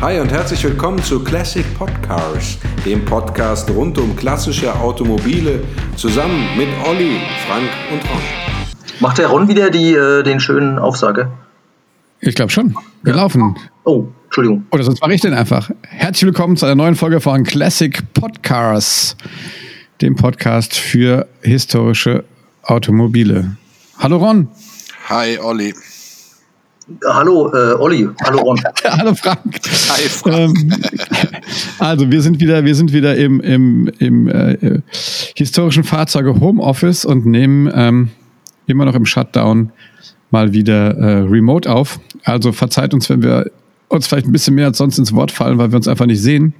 Hi und herzlich willkommen zu Classic Podcars, dem Podcast rund um klassische Automobile, zusammen mit Olli, Frank und Ron. Macht der Ron wieder die, äh, den schönen Aufsage? Ich glaube schon. Wir ja. laufen. Oh, Entschuldigung. Oder sonst mache ich den einfach. Herzlich willkommen zu einer neuen Folge von Classic Podcars, dem Podcast für historische Automobile. Hallo Ron. Hi Olli. Hallo äh, Olli, hallo Ron. hallo Frank. Hi Frank. Ähm, also wir sind wieder, wir sind wieder im, im, im äh, historischen Fahrzeuge Homeoffice und nehmen ähm, immer noch im Shutdown mal wieder äh, remote auf. Also verzeiht uns, wenn wir uns vielleicht ein bisschen mehr als sonst ins Wort fallen, weil wir uns einfach nicht sehen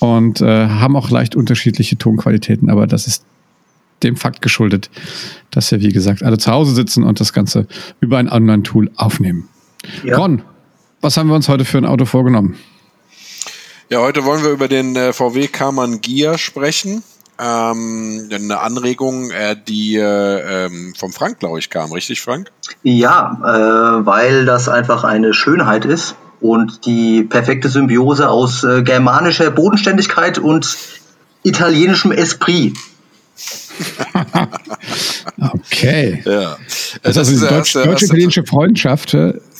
und äh, haben auch leicht unterschiedliche Tonqualitäten, aber das ist dem Fakt geschuldet, dass wir, wie gesagt, alle zu Hause sitzen und das Ganze über ein Online-Tool aufnehmen. Ja. Ron, was haben wir uns heute für ein Auto vorgenommen? Ja, heute wollen wir über den äh, VW Karmann Gia sprechen. Ähm, eine Anregung, äh, die äh, ähm, vom Frank, glaube ich, kam, richtig, Frank? Ja, äh, weil das einfach eine Schönheit ist und die perfekte Symbiose aus äh, germanischer Bodenständigkeit und italienischem Esprit. Okay. Ja. Das, das ist also die deutsch-italienische Freundschaft.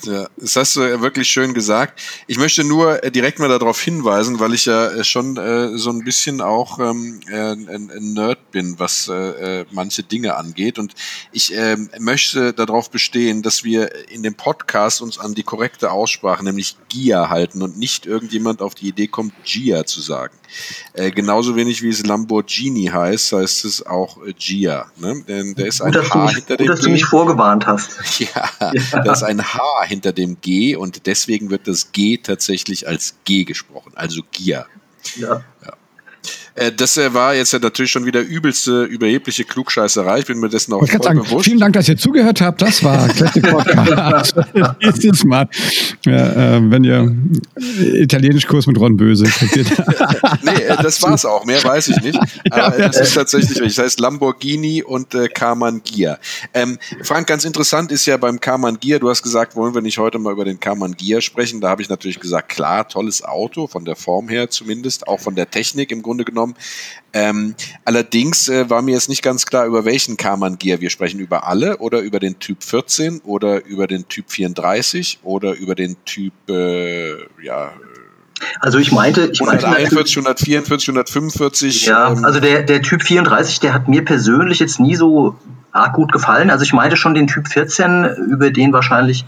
Ja, das hast du wirklich schön gesagt. Ich möchte nur äh, direkt mal darauf hinweisen, weil ich ja äh, schon äh, so ein bisschen auch ähm, äh, ein, ein Nerd bin, was äh, manche Dinge angeht. Und ich äh, möchte darauf bestehen, dass wir in dem Podcast uns an die korrekte Aussprache, nämlich Gia halten und nicht irgendjemand auf die Idee kommt, Gia zu sagen. Genauso wenig wie es Lamborghini heißt, heißt es auch äh, Gia. Ne? Denn der ist ein gut, H mich, hinter dem Gut, dass G. du mich vorgewarnt hast. Ja, ja, da ist ein H hinter dem G und deswegen wird das G tatsächlich als G gesprochen, also Gia. Ja. ja. Äh, das äh, war jetzt ja natürlich schon wieder übelste, überhebliche Klugscheißerei. Ich bin mir dessen auch voll sagen, bewusst. Vielen Dank, dass ihr zugehört habt. Das war Classic Podcast. Nächstes Mal, ja, äh, wenn ihr Italienisch-Kurs mit Ron Böse Nee, äh, das war's auch. Mehr weiß ich nicht. Aber das ist tatsächlich richtig. Das heißt Lamborghini und äh, Karmann Gia. Ähm, Frank, ganz interessant ist ja beim Karmann Gia, du hast gesagt, wollen wir nicht heute mal über den Karmann Gia sprechen? Da habe ich natürlich gesagt, klar, tolles Auto, von der Form her zumindest, auch von der Technik im Grunde genommen. Ähm, allerdings äh, war mir jetzt nicht ganz klar, über welchen Karmann Gear wir sprechen. Über alle oder über den Typ 14 oder über den Typ 34 oder über den Typ, äh, ja, also ich meinte, ich 141, 144, 145. Ja, ähm, also der, der Typ 34, der hat mir persönlich jetzt nie so arg gut gefallen. Also ich meinte schon den Typ 14, über den wahrscheinlich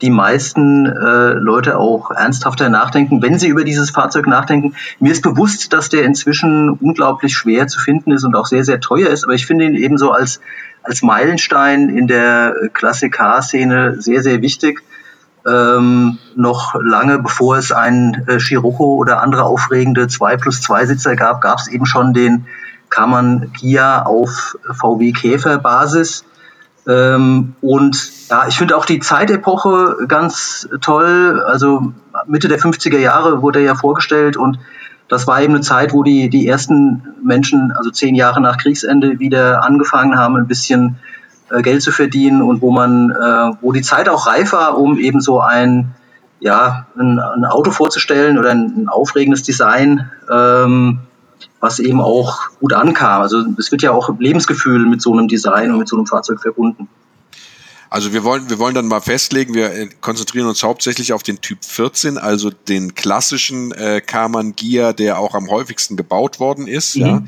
die meisten äh, Leute auch ernsthafter nachdenken, wenn sie über dieses Fahrzeug nachdenken. Mir ist bewusst, dass der inzwischen unglaublich schwer zu finden ist und auch sehr, sehr teuer ist, aber ich finde ihn ebenso als, als Meilenstein in der Klassik-Szene sehr, sehr wichtig. Ähm, noch lange bevor es einen äh, Scirocco oder andere aufregende 2 plus 2 Sitzer gab, gab es eben schon den Kammern Gia auf VW Käfer Basis ähm, und ja, ich finde auch die Zeitepoche ganz toll. Also Mitte der 50er Jahre wurde er ja vorgestellt und das war eben eine Zeit, wo die, die ersten Menschen, also zehn Jahre nach Kriegsende, wieder angefangen haben, ein bisschen äh, Geld zu verdienen und wo man, äh, wo die Zeit auch reif war, um eben so ein, ja, ein, ein Auto vorzustellen oder ein, ein aufregendes Design, ähm, was eben auch gut ankam. Also es wird ja auch Lebensgefühl mit so einem Design und mit so einem Fahrzeug verbunden. Also wir wollen, wir wollen dann mal festlegen, wir äh, konzentrieren uns hauptsächlich auf den Typ 14, also den klassischen äh, Karmann Gia, der auch am häufigsten gebaut worden ist. Mhm. Ja.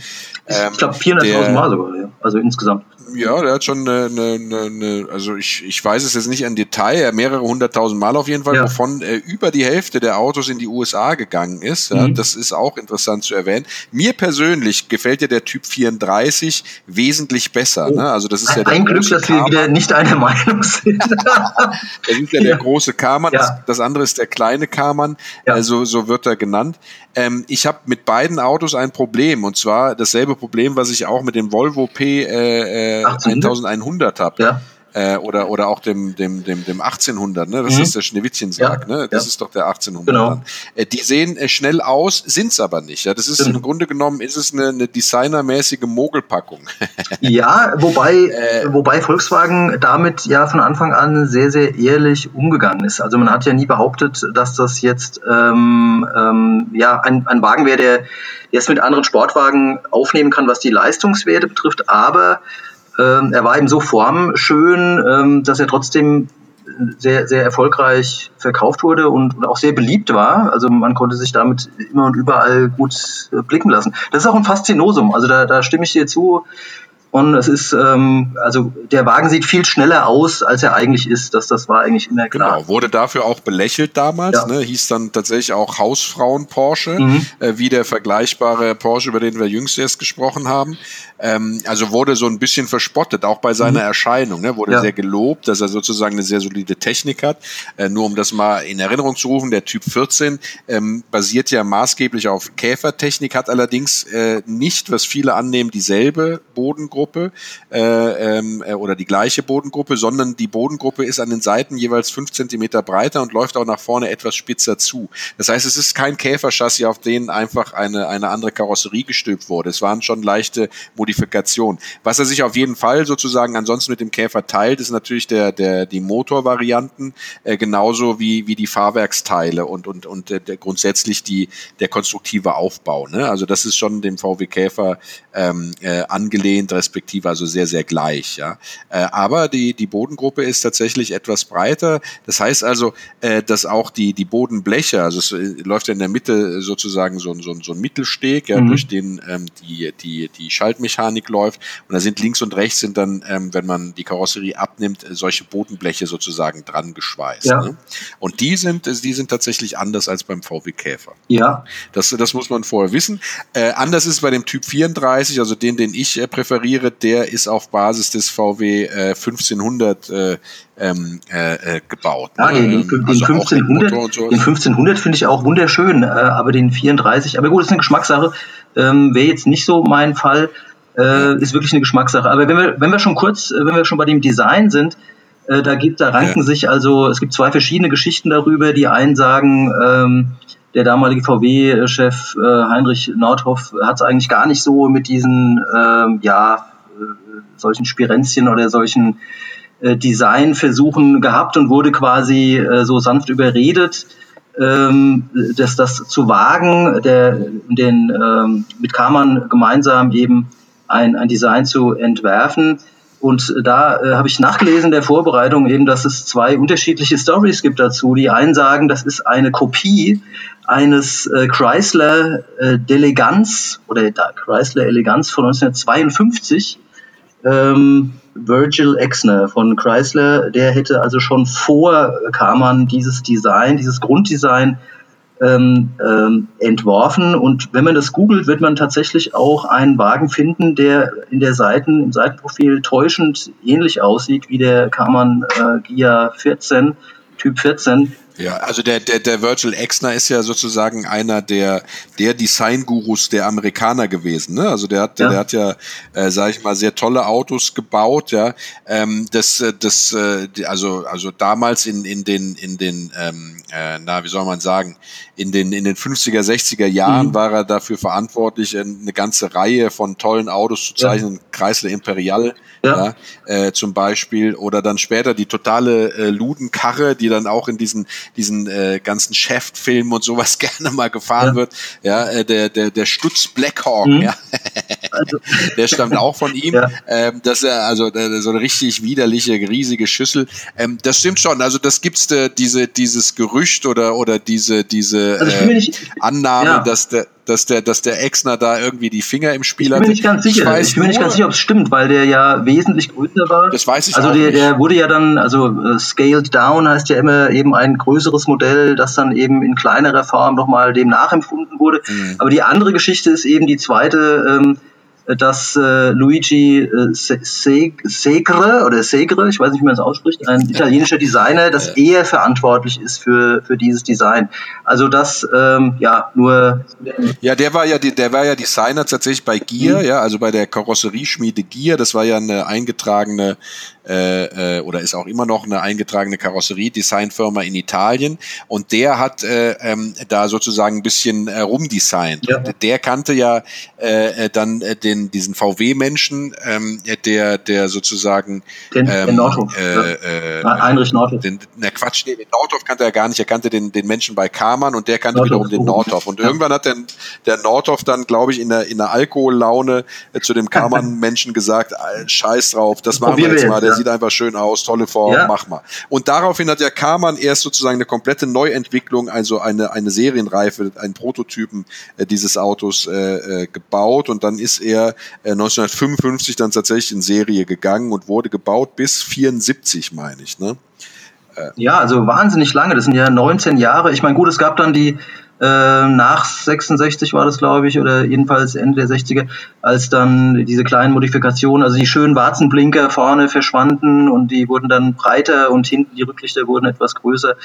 Ähm, ich glaube 400.000 Mal sogar, ja. also insgesamt. Ja, der hat schon eine, eine, eine, also ich, ich weiß es jetzt nicht im Detail, mehrere hunderttausend Mal auf jeden Fall, ja. wovon äh, über die Hälfte der Autos in die USA gegangen ist. Ja, mhm. Das ist auch interessant zu erwähnen. Mir persönlich gefällt ja der Typ 34 wesentlich besser. Oh. Ne? Also das ist ja der Ein Glück, dass wir wieder nicht einer Meinung sind. das ist ja der große Karmann, das, das, andere ist der kleine Karmann, also so wird er genannt. Ähm, ich habe mit beiden Autos ein Problem und zwar dasselbe Problem, was ich auch mit dem Volvo P äh, äh, 1100 habe. Ja. äh, oder, oder auch dem, dem, dem, dem 1800, ne? das mhm. ist der Schneewittchensarg, ja, ne? das ja. ist doch der 1800. Genau. Äh, die sehen äh, schnell aus, sind's aber nicht. Ja? Das ist mhm. im Grunde genommen ist es eine, eine designermäßige Mogelpackung. ja, wobei, äh, wobei Volkswagen damit ja von Anfang an sehr, sehr ehrlich umgegangen ist. Also man hat ja nie behauptet, dass das jetzt ähm, ähm, ja ein, ein Wagen wäre, der jetzt mit anderen Sportwagen aufnehmen kann, was die Leistungswerte betrifft, aber ähm, er war eben so formschön, ähm, dass er trotzdem sehr, sehr erfolgreich verkauft wurde und, und, auch sehr beliebt war. Also man konnte sich damit immer und überall gut äh, blicken lassen. Das ist auch ein Faszinosum. Also da, da stimme ich dir zu. Und es ist, ähm, also der Wagen sieht viel schneller aus, als er eigentlich ist. Das, das war eigentlich immer klar. Genau, wurde dafür auch belächelt damals. Ja. Ne? Hieß dann tatsächlich auch Hausfrauen Porsche, mhm. äh, wie der vergleichbare Porsche, über den wir jüngst erst gesprochen haben. Ähm, also wurde so ein bisschen verspottet, auch bei seiner mhm. Erscheinung. Ne? Wurde ja. sehr gelobt, dass er sozusagen eine sehr solide Technik hat. Äh, nur um das mal in Erinnerung zu rufen, der Typ 14 ähm, basiert ja maßgeblich auf Käfertechnik, hat allerdings äh, nicht, was viele annehmen, dieselbe Bodengruppe äh, ähm, äh, oder die gleiche Bodengruppe, sondern die Bodengruppe ist an den Seiten jeweils fünf Zentimeter breiter und läuft auch nach vorne etwas spitzer zu. Das heißt, es ist kein Käferchassis, auf den einfach eine, eine andere Karosserie gestülpt wurde. Es waren schon leichte Modifikationen Modifikation. Was er sich auf jeden Fall sozusagen ansonsten mit dem Käfer teilt, ist natürlich der, der, die Motorvarianten, äh, genauso wie, wie die Fahrwerksteile und, und, und der grundsätzlich die, der konstruktive Aufbau. Ne? Also das ist schon dem VW Käfer ähm, äh, angelehnt, also sehr, sehr gleich. Ja? Äh, aber die, die Bodengruppe ist tatsächlich etwas breiter. Das heißt also, äh, dass auch die, die Bodenbleche, also es äh, läuft ja in der Mitte sozusagen so, so, so ein Mittelsteg, ja, mhm. durch den ähm, die, die, die Schaltmechanik Mechanik läuft. Und da sind links und rechts sind dann, ähm, wenn man die Karosserie abnimmt, solche Bodenbleche sozusagen dran geschweißt. Ja. Ne? Und die sind, die sind tatsächlich anders als beim VW Käfer. Ja. Das, das muss man vorher wissen. Äh, anders ist bei dem Typ 34, also den, den ich äh, präferiere, der ist auf Basis des VW äh, 1500 äh, ähm, äh, gebaut. Ja, ne? den, den, den, also 1500, den 1500 finde ich auch wunderschön, äh, aber den 34, aber gut, das ist eine Geschmackssache, ähm, wäre jetzt nicht so mein Fall äh, ist wirklich eine Geschmackssache. Aber wenn wir, wenn wir schon kurz, äh, wenn wir schon bei dem Design sind, äh, da gibt, da ranken ja. sich also, es gibt zwei verschiedene Geschichten darüber. Die einen sagen, ähm, der damalige VW-Chef äh, Heinrich Nordhoff hat es eigentlich gar nicht so mit diesen, ähm, ja, äh, solchen Spirenzchen oder solchen äh, Designversuchen gehabt und wurde quasi äh, so sanft überredet, ähm, dass das zu wagen, der, den ähm, mit Kammern gemeinsam eben ein, ein Design zu entwerfen. Und da äh, habe ich nachgelesen der Vorbereitung eben, dass es zwei unterschiedliche Stories gibt dazu. Die einen sagen, das ist eine Kopie eines äh, Chrysler äh, Deleganz oder Chrysler Eleganz von 1952. Ähm, Virgil Exner von Chrysler, der hätte also schon vor Kaman dieses Design, dieses Grunddesign ähm, ähm, entworfen. Und wenn man das googelt, wird man tatsächlich auch einen Wagen finden, der in der Seiten, im Seitenprofil täuschend ähnlich aussieht wie der Karmann äh, Gia 14, Typ 14. Ja, also der, der, der Virgil Exner ist ja sozusagen einer der, der Design-Gurus der Amerikaner gewesen. Ne? Also der hat, ja. der hat ja, äh, sage ich mal, sehr tolle Autos gebaut. Ja, ähm, das, äh, das, äh, also, also damals in, in den, in den, ähm, äh, na, wie soll man sagen, in den, in den 50er, 60er Jahren mhm. war er dafür verantwortlich, eine ganze Reihe von tollen Autos zu zeichnen. Ja. Chrysler Imperial, ja. ja äh, zum Beispiel, oder dann später die totale äh, Ludenkarre, die dann auch in diesen diesen äh, ganzen Chef-Filmen und sowas gerne mal gefahren ja. wird. Ja, äh, der, der, der Stutz Blackhawk, mhm. ja. Also. der stammt auch von ihm. Ja. Ähm, dass er, also äh, so eine richtig widerliche, riesige Schüssel. Ähm, das stimmt schon. Also das gibt's äh, diese, dieses Gerücht oder, oder diese, diese also äh, Annahme, ja. dass der dass der, dass der Exner da irgendwie die Finger im Spiel hat. Ich bin nicht ganz sicher. Ich, ich bin mir nicht ganz sicher, ob es stimmt, weil der ja wesentlich größer war. Das weiß ich Also der, der wurde ja dann, also uh, scaled down heißt ja immer eben ein größeres Modell, das dann eben in kleinerer Form nochmal dem nachempfunden wurde. Mhm. Aber die andere Geschichte ist eben die zweite, ähm, dass äh, Luigi äh, Segre oder Segre, ich weiß nicht, wie man es ausspricht, ein italienischer Designer, dass er verantwortlich ist für, für dieses Design. Also das, ähm, ja, nur. Ja, der war ja, der war ja Designer tatsächlich bei Gier, mhm. ja, also bei der Karosserieschmiede Gier. Das war ja eine eingetragene äh, äh, oder ist auch immer noch eine eingetragene Karosserie-Designfirma in Italien und der hat äh, ähm, da sozusagen ein bisschen äh, rumdesignt. Ja. Der kannte ja äh, äh dann äh, den diesen VW-Menschen, ähm, der der sozusagen den, ähm, den Nordhof, äh, äh, Heinrich Nordhoff. Den, na Quatsch, nee, den Nordhoff kannte er gar nicht. Er kannte den den Menschen bei Kamann und der kannte Nordhoff, wiederum den Nordhoff. Und ja. irgendwann hat der, der Nordhoff dann, glaube ich, in der in der Alkohollaune äh, zu dem Kamann-Menschen gesagt: Scheiß drauf, das machen wir jetzt mal. Der sieht einfach schön aus, tolle Form, ja. mach mal. Und daraufhin hat ja Kaman erst sozusagen eine komplette Neuentwicklung, also eine, eine Serienreife, einen Prototypen äh, dieses Autos äh, äh gebaut und dann ist er äh, 1955 dann tatsächlich in Serie gegangen und wurde gebaut bis 74, meine ich, ne? Ja, also wahnsinnig lange. Das sind ja 19 Jahre. Ich meine, gut, es gab dann die nach 66 war das, glaube ich, oder jedenfalls Ende der 60er, als dann diese kleinen Modifikationen, also die schönen Warzenblinker vorne verschwanden und die wurden dann breiter und hinten die Rücklichter wurden etwas größer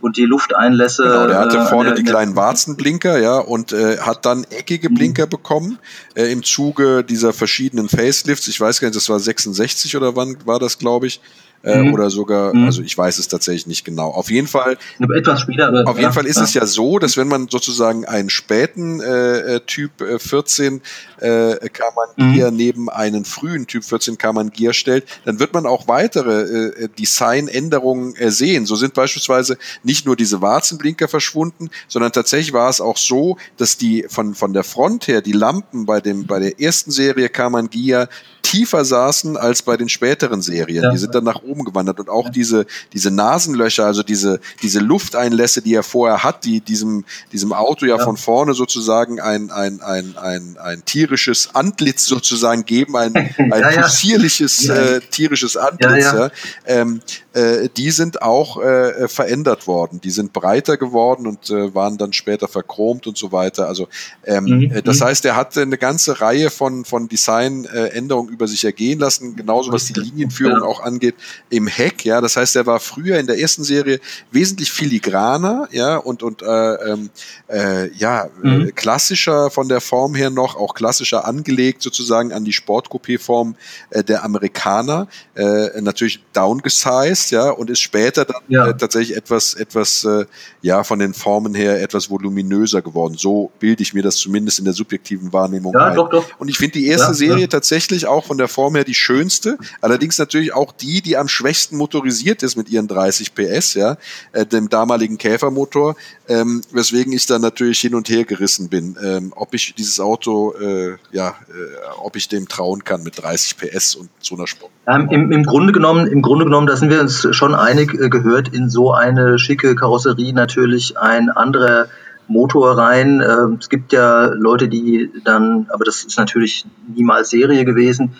und die Lufteinlässe. Genau, der hatte äh, vorne äh, die kleinen Warzenblinker, ja, und äh, hat dann eckige mhm. Blinker mhm. bekommen äh, im Zuge dieser verschiedenen Facelifts. Ich weiß gar nicht, das war 66 oder wann war das, glaube ich äh, mhm. oder sogar, mhm. also ich weiß es tatsächlich nicht genau. Auf jeden Fall. Etwas später. Aber, auf jeden Fall ist ja. es ja so, dass wenn man sozusagen einen späten äh, äh Typ äh, 14 äh, Kammern Gear mhm. neben einen frühen Typ 14 Kammern Gear stellt, dann wird man auch weitere äh, Designänderungen äh, sehen. So sind beispielsweise nicht nur diese Warzenblinker verschwunden, sondern tatsächlich war es auch so, dass die von, von der Front her die Lampen bei dem, bei der ersten Serie Kammern Gear tiefer saßen als bei den späteren Serien. Ja. Die sind dann nach oben gewandert und auch ja. diese, diese Nasenlöcher, also diese, diese Lufteinlässe, die er vorher hat, die diesem, diesem Auto ja, ja. von vorne sozusagen ein, ein, ein, ein, ein tierisches Antlitz sozusagen geben, ein, ein possierliches äh, tierisches Antlitz. Ja, ähm, äh, die sind auch äh, verändert worden. Die sind breiter geworden und äh, waren dann später verchromt und so weiter. Also ähm, mhm. Äh, das mhm. heißt, er hatte eine ganze Reihe von, von Designänderungen über sich ergehen lassen, genauso was die Linienführung auch angeht im Heck. Ja, das heißt, er war früher in der ersten Serie wesentlich filigraner, ja und und äh, ähm, äh, ja mhm. klassischer von der Form her noch, auch klassischer angelegt sozusagen an die Sportcoupé-Form äh, der Amerikaner. Äh, natürlich downgesized ja, und ist später dann ja. äh, tatsächlich etwas, etwas, äh, ja, von den Formen her etwas voluminöser geworden. So bilde ich mir das zumindest in der subjektiven Wahrnehmung ja, ein. Doch, doch. Und ich finde die erste ja, Serie tatsächlich auch von der Form her die schönste, allerdings natürlich auch die, die am schwächsten motorisiert ist mit ihren 30 PS, ja, äh, dem damaligen Käfermotor, ähm, weswegen ich dann natürlich hin und her gerissen bin, ähm, ob ich dieses Auto, äh, ja, äh, ob ich dem trauen kann mit 30 PS und so einer Sport. Ähm, im, Im Grunde genommen, im Grunde genommen, da sind wir uns schon einig, äh, gehört in so eine schicke Karosserie natürlich ein anderer Motor rein. Äh, es gibt ja Leute, die dann, aber das ist natürlich niemals Serie gewesen,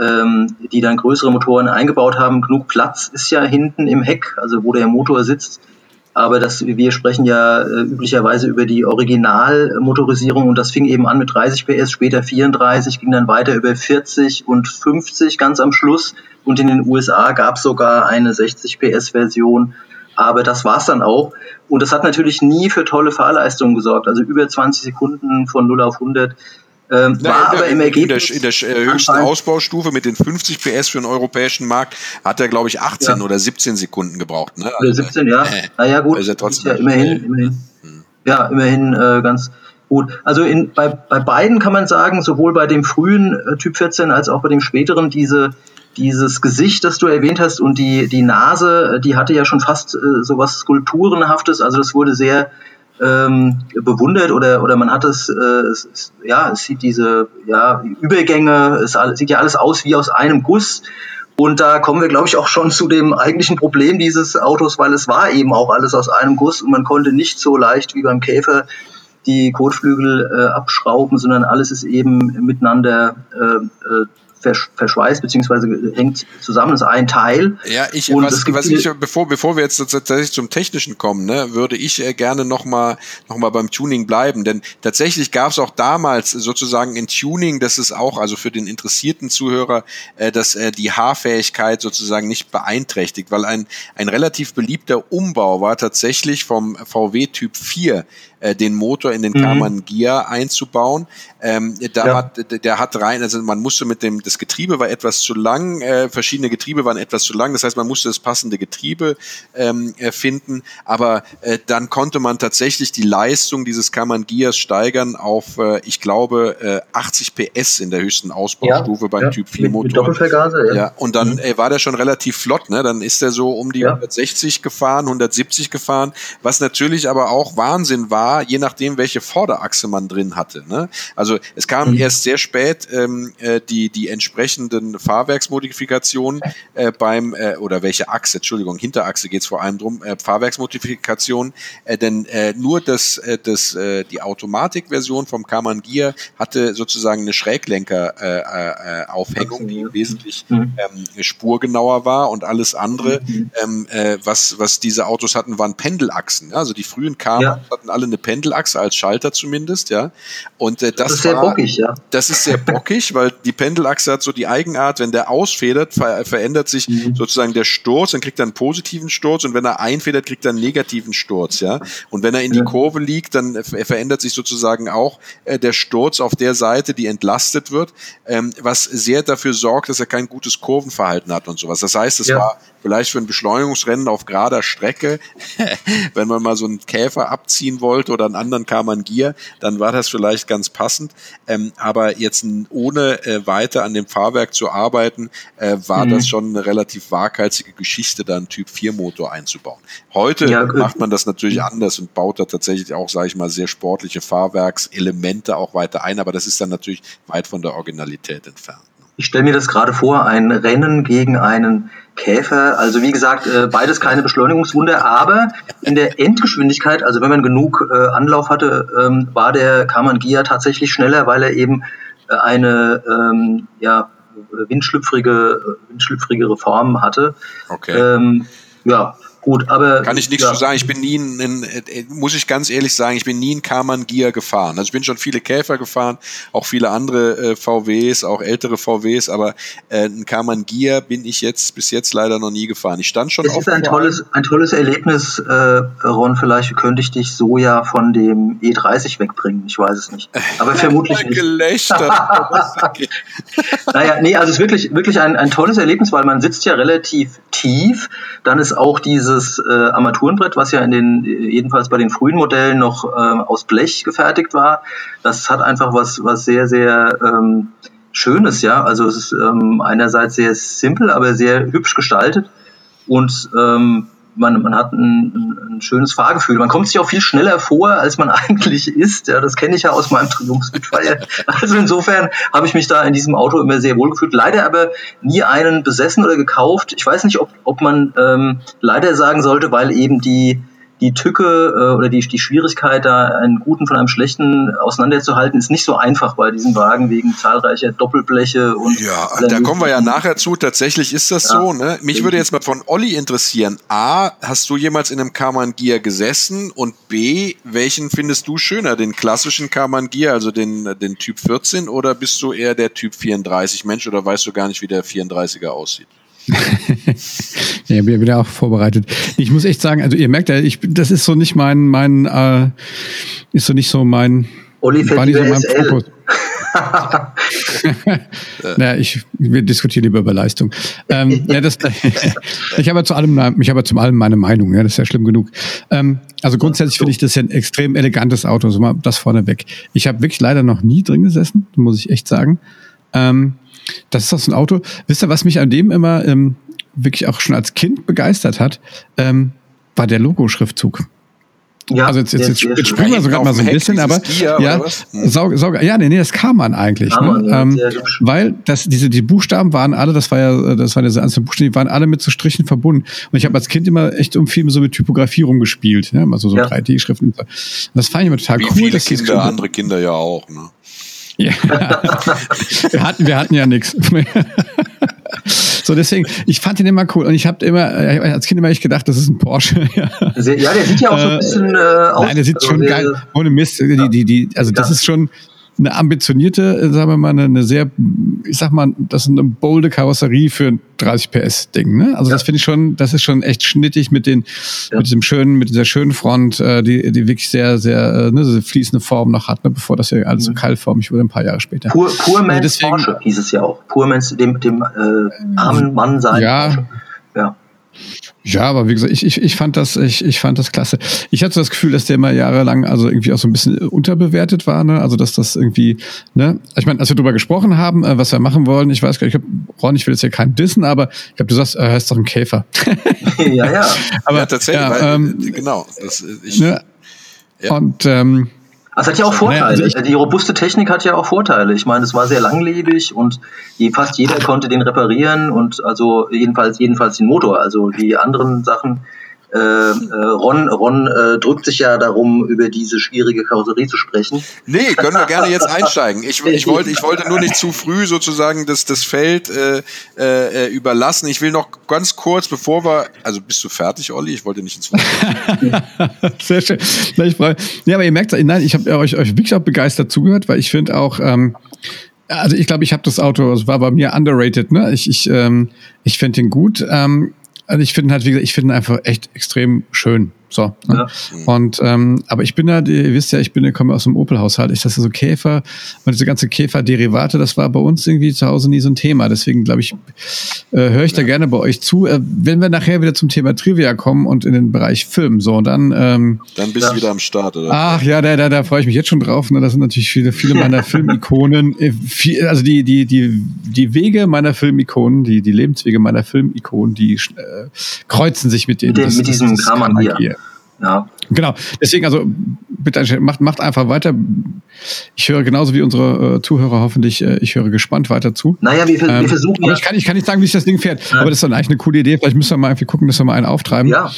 ähm, die dann größere Motoren eingebaut haben. Genug Platz ist ja hinten im Heck, also wo der Motor sitzt. Aber das, wir sprechen ja äh, üblicherweise über die Originalmotorisierung und das fing eben an mit 30 PS, später 34, ging dann weiter über 40 und 50 ganz am Schluss. Und in den USA gab es sogar eine 60 PS Version, aber das war's dann auch. Und das hat natürlich nie für tolle Fahrleistungen gesorgt, also über 20 Sekunden von 0 auf 100 ähm, Na, war aber im Ergebnis. In der, in der höchsten Ausbaustufe mit den 50 PS für den europäischen Markt hat er, glaube ich, 18 ja. oder 17 Sekunden gebraucht. Ne? Oder 17, ja. Äh, naja, gut. Ist ja, trotzdem ist ja immerhin, immerhin. Hm. Ja, immerhin äh, ganz gut. Also in, bei, bei beiden kann man sagen, sowohl bei dem frühen äh, Typ 14 als auch bei dem späteren, diese, dieses Gesicht, das du erwähnt hast und die, die Nase, äh, die hatte ja schon fast äh, so was Skulpturenhaftes. Also das wurde sehr ähm, bewundert oder, oder man hat es, äh, es, ja, es sieht diese ja, Übergänge, es sieht ja alles aus wie aus einem Guss. Und da kommen wir, glaube ich, auch schon zu dem eigentlichen Problem dieses Autos, weil es war eben auch alles aus einem Guss und man konnte nicht so leicht wie beim Käfer die Kotflügel äh, abschrauben, sondern alles ist eben miteinander äh, verschweißt beziehungsweise hängt zusammen, das ist ein Teil. Ja, ich, und was, was ich, bevor, bevor wir jetzt tatsächlich zum Technischen kommen, ne, würde ich äh, gerne nochmal noch mal beim Tuning bleiben, denn tatsächlich gab es auch damals sozusagen in Tuning, das ist auch, also für den interessierten Zuhörer, äh, dass äh, die Haarfähigkeit sozusagen nicht beeinträchtigt, weil ein, ein relativ beliebter Umbau war tatsächlich vom VW Typ 4 äh, den Motor in den mhm. Karmann Gear einzubauen. Ähm, da ja. hat, der hat rein, also man musste mit dem, das Getriebe war etwas zu lang, äh, verschiedene Getriebe waren etwas zu lang, das heißt, man musste das passende Getriebe ähm, finden, aber äh, dann konnte man tatsächlich die Leistung dieses Karmann Gears steigern auf, äh, ich glaube, äh, 80 PS in der höchsten Ausbaustufe ja, beim ja. Typ 4 Motor. Mit Doppelvergaser, ja. ja. Und dann mhm. äh, war der schon relativ flott, ne? Dann ist er so um die 160 gefahren, 170 gefahren, was natürlich aber auch Wahnsinn war, je nachdem, welche Vorderachse man drin hatte. Ne? Also es kam mhm. erst sehr spät ähm, äh, die, die entsprechenden Fahrwerksmodifikationen äh, beim, äh, oder welche Achse, Entschuldigung, Hinterachse geht es vor allem drum, äh, Fahrwerksmodifikationen, äh, denn äh, nur das, äh, das, äh, die Automatikversion vom Karmann Gear hatte sozusagen eine Schräglenker-Aufhängung, äh, äh, die wesentlich mhm. ähm, spurgenauer war und alles andere, mhm. ähm, äh, was, was diese Autos hatten, waren Pendelachsen. Also die frühen Karmann ja. hatten alle eine Pendelachse als Schalter zumindest, ja. Und äh, das, das, ist sehr war, bockig, ja. Das ist sehr bockig, weil die Pendelachse hat so die Eigenart, wenn der ausfedert, ver verändert sich mhm. sozusagen der Sturz, dann kriegt er einen positiven Sturz und wenn er einfedert, kriegt er einen negativen Sturz, ja. Und wenn er in die Kurve liegt, dann verändert sich sozusagen auch äh, der Sturz auf der Seite, die entlastet wird, ähm, was sehr dafür sorgt, dass er kein gutes Kurvenverhalten hat und sowas. Das heißt, es ja. war vielleicht für ein Beschleunigungsrennen auf gerader Strecke, wenn man mal so einen Käfer abziehen wollte oder einen anderen Karmann Gier, dann war das vielleicht ganz passend. Ähm, aber jetzt ohne äh, weiter an dem Fahrwerk zu arbeiten, äh, war mhm. das schon eine relativ waghalsige Geschichte, da einen Typ 4 Motor einzubauen. Heute ja, macht man das natürlich anders und baut da tatsächlich auch, sage ich mal, sehr sportliche Fahrwerkselemente auch weiter ein, aber das ist dann natürlich weit von der Originalität entfernt. Ich stelle mir das gerade vor, ein Rennen gegen einen Käfer. Also wie gesagt, äh, beides keine Beschleunigungswunder, aber in der Endgeschwindigkeit, also wenn man genug äh, Anlauf hatte, ähm, war der Karmann Gia tatsächlich schneller, weil er eben äh, eine ähm, ja, windschlüpfrige, windschlüpfrigere Form hatte. Okay. Ähm, ja, Gut, aber. Kann ich nichts ja. zu sagen. Ich bin nie, in, in, äh, muss ich ganz ehrlich sagen, ich bin nie in Karmann Gia gefahren. Also ich bin schon viele Käfer gefahren, auch viele andere äh, VWs, auch ältere VWs, aber äh, in Karmann Gia bin ich jetzt bis jetzt leider noch nie gefahren. Ich stand schon Es ist ein tolles, ein tolles Erlebnis, äh, Ron. Vielleicht könnte ich dich so ja von dem E30 wegbringen. Ich weiß es nicht. Aber vermutlich nicht. naja, nee, also es ist wirklich, wirklich ein, ein tolles Erlebnis, weil man sitzt ja relativ tief. Dann ist auch diese dieses äh, Armaturenbrett, was ja in den, jedenfalls bei den frühen Modellen noch äh, aus Blech gefertigt war, das hat einfach was, was sehr, sehr ähm, Schönes, ja. Also es ist ähm, einerseits sehr simpel, aber sehr hübsch gestaltet und ähm, man, man hat ein, ein, schönes Fahrgefühl. Man kommt sich auch viel schneller vor, als man eigentlich ist. Ja, das kenne ich ja aus meinem Triumphsmitfeier. Also insofern habe ich mich da in diesem Auto immer sehr wohl gefühlt. Leider aber nie einen besessen oder gekauft. Ich weiß nicht, ob, ob man ähm, leider sagen sollte, weil eben die die Tücke äh, oder die, die Schwierigkeit, da einen guten von einem schlechten auseinanderzuhalten, ist nicht so einfach bei diesem Wagen wegen zahlreicher Doppelbleche und. Ja, da kommen wir ja nachher zu. Tatsächlich ist das ja, so. Ne? Mich würde jetzt mal von Olli interessieren. A, hast du jemals in einem Karmann Gear gesessen? Und B, welchen findest du schöner? Den klassischen Karmann Gear, also den, den Typ 14, oder bist du eher der Typ 34 Mensch oder weißt du gar nicht, wie der 34er aussieht? ja, bin wieder auch vorbereitet. Ich muss echt sagen, also ihr merkt ja, ich, das ist so nicht mein, mein, äh, ist so nicht so mein, Oli war nicht so mein SL. Fokus. naja, ich, wir diskutieren lieber über Leistung. Ähm, ja, das, ich habe zu allem, ich habe zu allem meine Meinung, ja, das ist ja schlimm genug. Ähm, also grundsätzlich finde ich das ja ein extrem elegantes Auto, so mal das vorneweg. Ich habe wirklich leider noch nie drin gesessen, muss ich echt sagen. Ähm, das ist doch so ein Auto. Wisst ihr, was mich an dem immer ähm, wirklich auch schon als Kind begeistert hat, ähm, war der Logo-Schriftzug. Ja, also jetzt, jetzt, jetzt, jetzt springen wir sogar mal so ein bisschen, aber Gier, ja, sau, sau, ja, nee, nee, das kam man eigentlich. Kam ne? ähm, weil das, diese, die Buchstaben waren alle, das war ja, das waren ja so einzelne Buchstaben, die waren alle mit so Strichen verbunden. Und ich habe als Kind immer echt um viel so mit Typografie rumgespielt, ne? also so ja. 3D-Schriften. Das fand ich immer total Wie cool. Viele Kinder, andere Kinder ja auch, ne? Ja. wir, hatten, wir hatten ja nichts. So, deswegen, ich fand ihn immer cool und ich habe immer, äh, als Kind immer ich gedacht, das ist ein Porsche. ja, der sieht ja auch so ein bisschen äh, aus. Nein, der sieht also schon geil, ohne Mist. Die, die, die, also ja. das ist schon, eine ambitionierte, äh, sagen wir mal, eine, eine sehr, ich sag mal, das ist eine bolde Karosserie für ein 30 PS Ding. Ne? Also ja. das finde ich schon, das ist schon echt schnittig mit den, ja. mit diesem schönen, mit dieser schönen Front, äh, die, die wirklich sehr, sehr, äh, ne, so fließende Form noch hat, ne, bevor das ja alles so mhm. keilformig wurde, ein paar Jahre später. Pur, Purmans deswegen, Porsche hieß es ja auch. Purmans, dem, dem äh, armen Mann sein. Ja. Porsche. Ja. Ja, aber wie gesagt, ich, ich, ich fand das, ich, ich fand das klasse. Ich hatte das Gefühl, dass der mal jahrelang also irgendwie auch so ein bisschen unterbewertet war, ne? Also dass das irgendwie, ne? Ich meine, als wir darüber gesprochen haben, äh, was wir machen wollen, ich weiß gar nicht, ich hab, Ron, ich will jetzt hier keinen dissen, aber ich glaube, du sagst, er heißt doch ein Käfer. ja, ja. aber ja, tatsächlich, ja, weil, ähm, genau. Das, ich, ne? ja. Und ähm, das hat ja auch Vorteile. Naja, also die robuste Technik hat ja auch Vorteile. Ich meine, es war sehr langlebig und fast jeder konnte den reparieren und also jedenfalls jedenfalls den Motor. Also die anderen Sachen äh, äh, Ron, Ron äh, drückt sich ja darum, über diese schwierige Karosserie zu sprechen. Nee, können wir gerne jetzt einsteigen. Ich, ich, wollte, ich wollte nur nicht zu früh sozusagen das, das Feld äh, äh, überlassen. Ich will noch ganz kurz, bevor wir, also bist du fertig, Olli? Ich wollte nicht ins Wort. Sehr schön. Ich freu, ja, aber ihr merkt, nein, ich habe euch, euch wirklich auch begeistert zugehört, weil ich finde auch, ähm, also ich glaube, ich habe das Auto, es war bei mir underrated, ne? Ich, ich, ähm, ich finde den gut. Ähm, also ich finde halt, wie gesagt, ich finde einfach echt extrem schön. So. Ne? Ja. Und ähm, aber ich bin da, ihr wisst ja, ich bin, ich komme aus dem Opel-Haushalt. Ich das so Käfer und diese ganze Käfer-Derivate, das war bei uns irgendwie zu Hause nie so ein Thema. Deswegen glaube ich, äh, höre ich da gerne bei euch zu. Äh, wenn wir nachher wieder zum Thema Trivia kommen und in den Bereich Film, so dann. Ähm, dann bist ja. du wieder am Start, oder? Ach ja, da, da, da freue ich mich jetzt schon drauf. Ne? Das sind natürlich viele, viele meiner Filmikonen. Äh, viel, also die, die, die, die Wege meiner Filmikonen, die, die Lebenswege meiner Filmikonen, die äh, kreuzen sich mit dem. Mit, dem, das, mit diesem Kramann hier. Ja. Genau. Deswegen, also bitte macht, macht einfach weiter. Ich höre genauso wie unsere äh, Zuhörer hoffentlich, äh, ich höre gespannt weiter zu. Naja, wir, wir ähm, versuchen. Aber ich kann, ich kann nicht sagen, wie sich das Ding fährt. Ja. Aber das ist dann eigentlich eine coole Idee. Vielleicht müssen wir mal irgendwie gucken, dass wir mal einen auftreiben. Ja.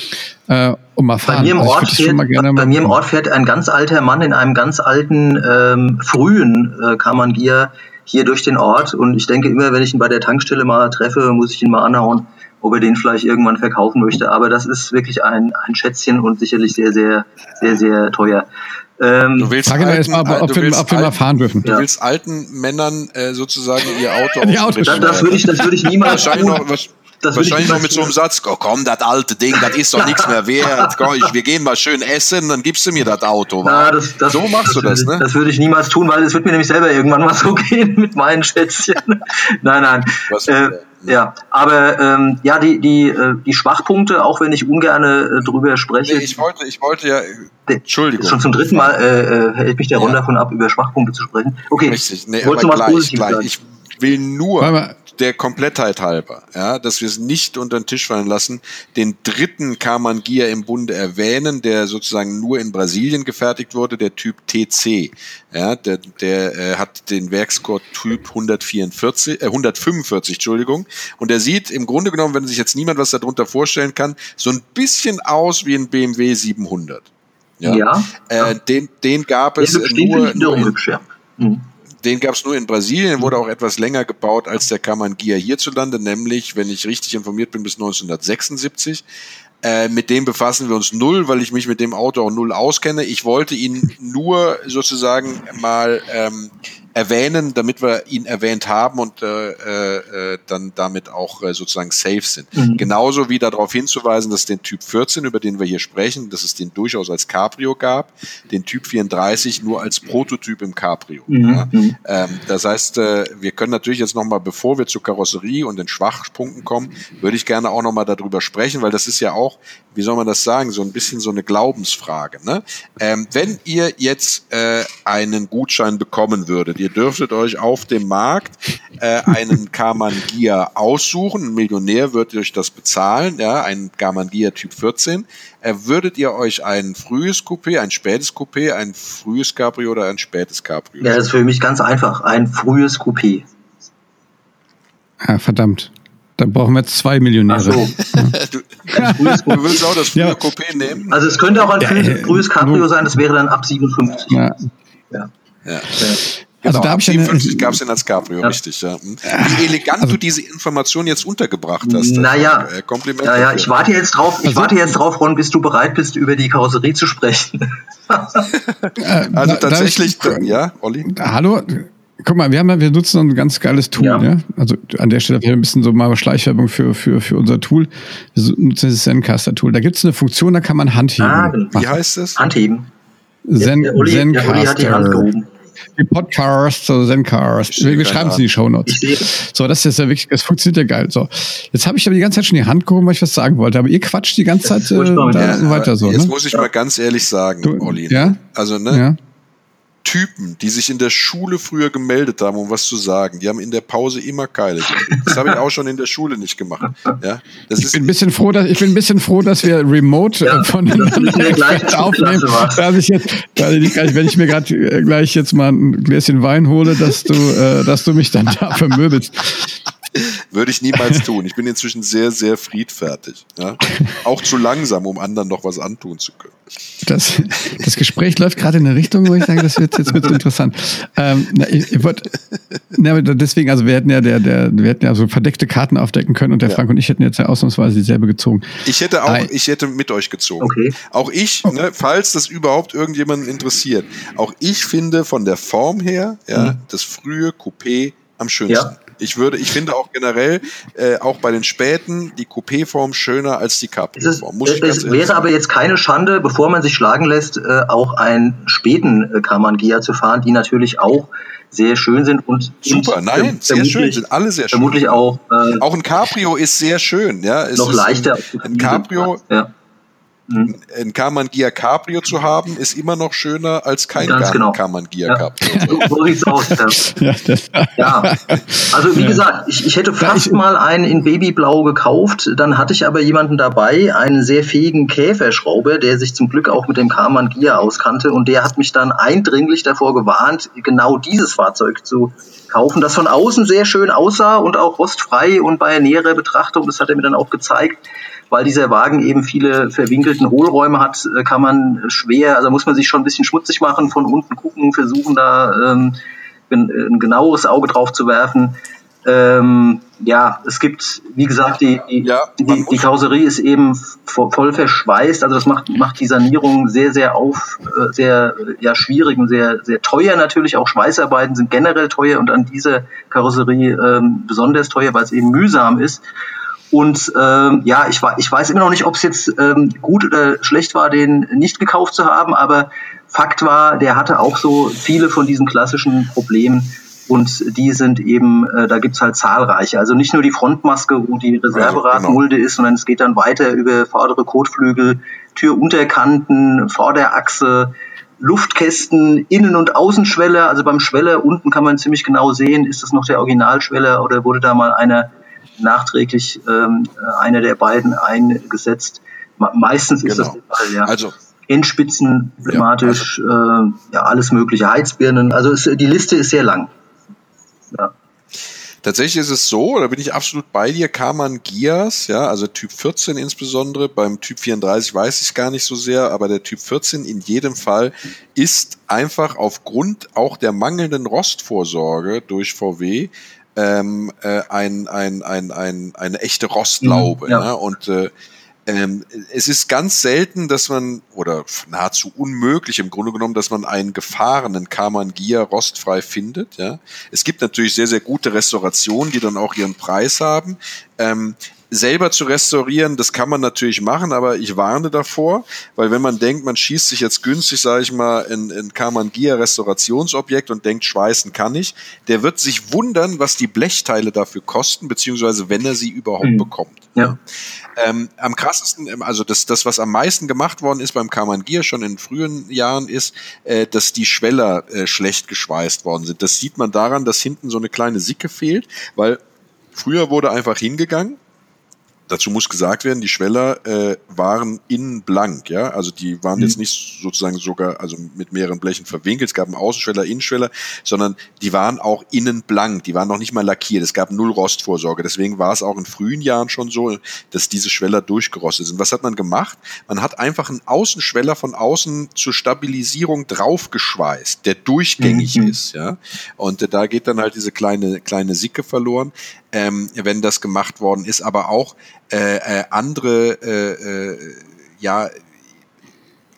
Äh, und mal fahren. Bei mir, im also Ort fährt, bei, bei mir im Ort fährt ein ganz alter Mann in einem ganz alten, ähm, frühen äh, Kammerngier hier durch den Ort. Und ich denke immer, wenn ich ihn bei der Tankstelle mal treffe, muss ich ihn mal anhauen ob er den vielleicht irgendwann verkaufen möchte. Aber das ist wirklich ein, ein Schätzchen und sicherlich sehr, sehr, sehr, sehr teuer. Ähm, du willst alten, erst mal, ob, wir, ob wir mal fahren dürfen. Du ja. willst alten Männern äh, sozusagen ihr Auto Die Autos das, das würde ich, das würde ich niemals wahrscheinlich noch, was, wahrscheinlich noch mit so einem Satz, oh, komm, das alte Ding, das ist doch nichts mehr wert. Komm, ich, wir gehen mal schön essen, dann gibst du mir das Auto. Na, das, das, so machst du das, ne? Das würde ich niemals tun, weil es wird mir nämlich selber irgendwann mal so gehen mit meinen Schätzchen. nein, nein. Was, äh, ja, aber ähm, ja, die, die, äh, die Schwachpunkte, auch wenn ich ungern äh, drüber spreche. Nee, ich wollte, ich wollte ja. Entschuldigung. Schon zum dritten Mal äh, äh, hält mich der Ron ja. davon ab, über Schwachpunkte zu sprechen. Okay, Richtig. Nee, aber gleich, gleich. Ich will nur der Komplettheit halber, ja, dass wir es nicht unter den Tisch fallen lassen, den dritten Kamangia im Bunde erwähnen, der sozusagen nur in Brasilien gefertigt wurde, der Typ TC. Ja, der, der äh, hat den Werkscode Typ 144, äh, 145, Entschuldigung. Und der sieht im Grunde genommen, wenn sich jetzt niemand was darunter vorstellen kann, so ein bisschen aus wie ein BMW 700. Ja. ja. Äh, den, den gab es nur, nur in, ja. Mhm. Den gab es nur in Brasilien, wurde auch etwas länger gebaut als der Kamangia hierzulande, nämlich, wenn ich richtig informiert bin, bis 1976. Äh, mit dem befassen wir uns null, weil ich mich mit dem Auto auch null auskenne. Ich wollte ihn nur sozusagen mal ähm, erwähnen, damit wir ihn erwähnt haben und äh, äh, dann damit auch äh, sozusagen safe sind. Mhm. Genauso wie darauf hinzuweisen, dass den Typ 14, über den wir hier sprechen, dass es den durchaus als Cabrio gab, den Typ 34 nur als Prototyp im Cabrio. Mhm. Ja. Mhm. Ähm, das heißt, äh, wir können natürlich jetzt nochmal, bevor wir zur Karosserie und den Schwachpunkten kommen, würde ich gerne auch nochmal darüber sprechen, weil das ist ja auch, wie soll man das sagen, so ein bisschen so eine Glaubensfrage. Ne? Ähm, wenn ihr jetzt äh, einen Gutschein bekommen würdet, ihr dürftet euch auf dem Markt äh, einen Karmann Gia aussuchen. Ein Millionär wird euch das bezahlen, ja, ein Karmann Gia Typ 14. Äh, würdet ihr euch ein frühes Coupé, ein spätes Coupé, ein frühes Cabrio oder ein spätes Cabrio? Ja, das ist für mich ganz einfach. Ein frühes Coupé. Ja, verdammt. Dann brauchen wir jetzt zwei Millionäre. Ach so. du, du, willst auch das frühe ja. Coupé nehmen? Also es könnte auch ein frühes, frühes Cabrio sein, das wäre dann ab 57. Ja. ja. Ja. Genau, also da ab 57 gab es den als Cabrio, ja. richtig. Ja. Hm. Wie elegant also, du diese Information jetzt untergebracht hast. Naja, äh, Kompliment. Naja, ich warte jetzt drauf, ich also, warte jetzt drauf, Ron, bis du bereit bist, über die Karosserie zu sprechen. also tatsächlich, ich, ja, Olli? Hallo, Guck mal, wir haben wir nutzen ein ganz geiles Tool, ja. ja? Also an der Stelle ein bisschen so mal Schleichwerbung für, für, für unser Tool. Wir nutzen das Zencaster-Tool. Da gibt es eine Funktion, da kann man Handheben. Ah, Wie heißt es? Handheben. Zen, der Uli, Zencaster. Der Uli hat die Hand gehoben. Die Podcast, so Zencast. Wir, wir schreiben es in die Show Notes. So, das ist ja wirklich, das funktioniert ja geil. So, jetzt habe ich aber die ganze Zeit schon die Hand gehoben, weil ich was sagen wollte. Aber ihr quatscht die ganze Zeit äh, da weiter so. Jetzt ne? muss ich mal ganz ehrlich sagen, du, Olli. Ja? Also, ne? Ja? Typen, die sich in der Schule früher gemeldet haben, um was zu sagen, die haben in der Pause immer Keile gekriegt. Das habe ich auch schon in der Schule nicht gemacht. Ja, das ich, bin ein bisschen froh, dass, ich bin ein bisschen froh, dass wir remote ja, äh, voneinander aufnehmen. Dass ich jetzt, wenn ich mir gerade äh, gleich jetzt mal ein Gläschen Wein hole, dass du, äh, dass du mich dann da vermöbelst. Würde ich niemals tun. Ich bin inzwischen sehr, sehr friedfertig. Ja? Auch zu langsam, um anderen noch was antun zu können. Das, das Gespräch läuft gerade in eine Richtung, wo ich sage, das wird jetzt wird interessant. Ähm, na, ich, ich wollt, na, deswegen, also wir hätten ja der, der, wir hätten ja so verdeckte Karten aufdecken können und der ja. Frank und ich hätten jetzt ja ausnahmsweise dieselbe gezogen. Ich hätte auch, Nein. ich hätte mit euch gezogen. Okay. Auch ich, ne, falls das überhaupt irgendjemanden interessiert, auch ich finde von der Form her, ja, mhm. das frühe Coupé am schönsten. Ja. Ich würde, ich finde auch generell, äh, auch bei den späten, die Coupé-Form schöner als die Capri-Form. Es, es wäre aber jetzt keine Schande, bevor man sich schlagen lässt, äh, auch einen späten äh, Kamangia zu fahren, die natürlich auch sehr schön sind und super, nein, sehr schön, sind alle sehr schön. Vermutlich auch. Äh, auch ein Cabrio ist sehr schön, ja. Es noch leichter. Ein, ein Cabrio. Ja Mhm. Ein Karmann Gia Cabrio zu haben, ist immer noch schöner als kein Ganz genau. Karmann Gia ja. Cabrio. So, sieht's aus. Ja. ja. Also wie ja. gesagt, ich, ich hätte fast mal einen in Babyblau gekauft, dann hatte ich aber jemanden dabei, einen sehr fähigen Käferschrauber, der sich zum Glück auch mit dem Karmann Gia auskannte und der hat mich dann eindringlich davor gewarnt, genau dieses Fahrzeug zu kaufen, das von außen sehr schön aussah und auch rostfrei und bei näherer Betrachtung, das hat er mir dann auch gezeigt, weil dieser Wagen eben viele verwinkelten Hohlräume hat, äh, kann man schwer, also muss man sich schon ein bisschen schmutzig machen, von unten gucken, versuchen da ähm, ein genaueres Auge drauf zu werfen. Ähm, ja, es gibt, wie gesagt, die, die, ja, die, die Karosserie ist eben voll verschweißt. Also das macht, macht die Sanierung sehr, sehr auf, äh, sehr ja, schwierig und sehr, sehr teuer natürlich. Auch Schweißarbeiten sind generell teuer und an dieser Karosserie ähm, besonders teuer, weil es eben mühsam ist. Und ähm, ja, ich, ich weiß immer noch nicht, ob es jetzt ähm, gut oder schlecht war, den nicht gekauft zu haben, aber Fakt war, der hatte auch so viele von diesen klassischen Problemen und die sind eben, äh, da gibt's halt zahlreiche. Also nicht nur die Frontmaske, wo die Reserveradmulde also, genau. ist, sondern es geht dann weiter über vordere Kotflügel, Türunterkanten, Vorderachse, Luftkästen, Innen- und Außenschweller. Also beim Schweller unten kann man ziemlich genau sehen, ist das noch der Originalschweller oder wurde da mal einer nachträglich ähm, einer der beiden eingesetzt. Meistens ist genau. das der Fall, ja. Also Endspitzen problematisch, ja, also, äh, ja, alles mögliche, Heizbirnen. Also es, die Liste ist sehr lang. Ja. Tatsächlich ist es so, da bin ich absolut bei dir, Karmann Gias, ja, also Typ 14 insbesondere, beim Typ 34 weiß ich gar nicht so sehr, aber der Typ 14 in jedem Fall ist einfach aufgrund auch der mangelnden Rostvorsorge durch VW ähm, äh, ein, ein, ein, ein, eine echte Rostlaube. Mhm, ja. ne? Und äh, ähm, es ist ganz selten, dass man, oder nahezu unmöglich im Grunde genommen, dass man einen gefahrenen Karmann Gia rostfrei findet. Ja? Es gibt natürlich sehr, sehr gute Restaurationen, die dann auch ihren Preis haben. Ähm, selber zu restaurieren, das kann man natürlich machen, aber ich warne davor, weil wenn man denkt, man schießt sich jetzt günstig, sage ich mal, in, in Kamangia Restaurationsobjekt und denkt, schweißen kann ich, der wird sich wundern, was die Blechteile dafür kosten, beziehungsweise wenn er sie überhaupt mhm. bekommt. Ja. Ähm, am krassesten, ähm, also das, das, was am meisten gemacht worden ist beim Kamangia schon in frühen Jahren, ist, äh, dass die Schweller äh, schlecht geschweißt worden sind. Das sieht man daran, dass hinten so eine kleine Sicke fehlt, weil früher wurde einfach hingegangen, Dazu muss gesagt werden, die Schweller äh, waren innen blank, ja, also die waren mhm. jetzt nicht sozusagen sogar, also mit mehreren Blechen verwinkelt, es gab einen Außenschweller, Innenschweller, sondern die waren auch innen blank, die waren noch nicht mal lackiert, es gab null Rostvorsorge, deswegen war es auch in frühen Jahren schon so, dass diese Schweller durchgerostet sind. Was hat man gemacht? Man hat einfach einen Außenschweller von außen zur Stabilisierung draufgeschweißt, der durchgängig mhm. ist, ja, und äh, da geht dann halt diese kleine, kleine Sicke verloren ähm, wenn das gemacht worden ist, aber auch äh, äh, andere äh, äh, ja,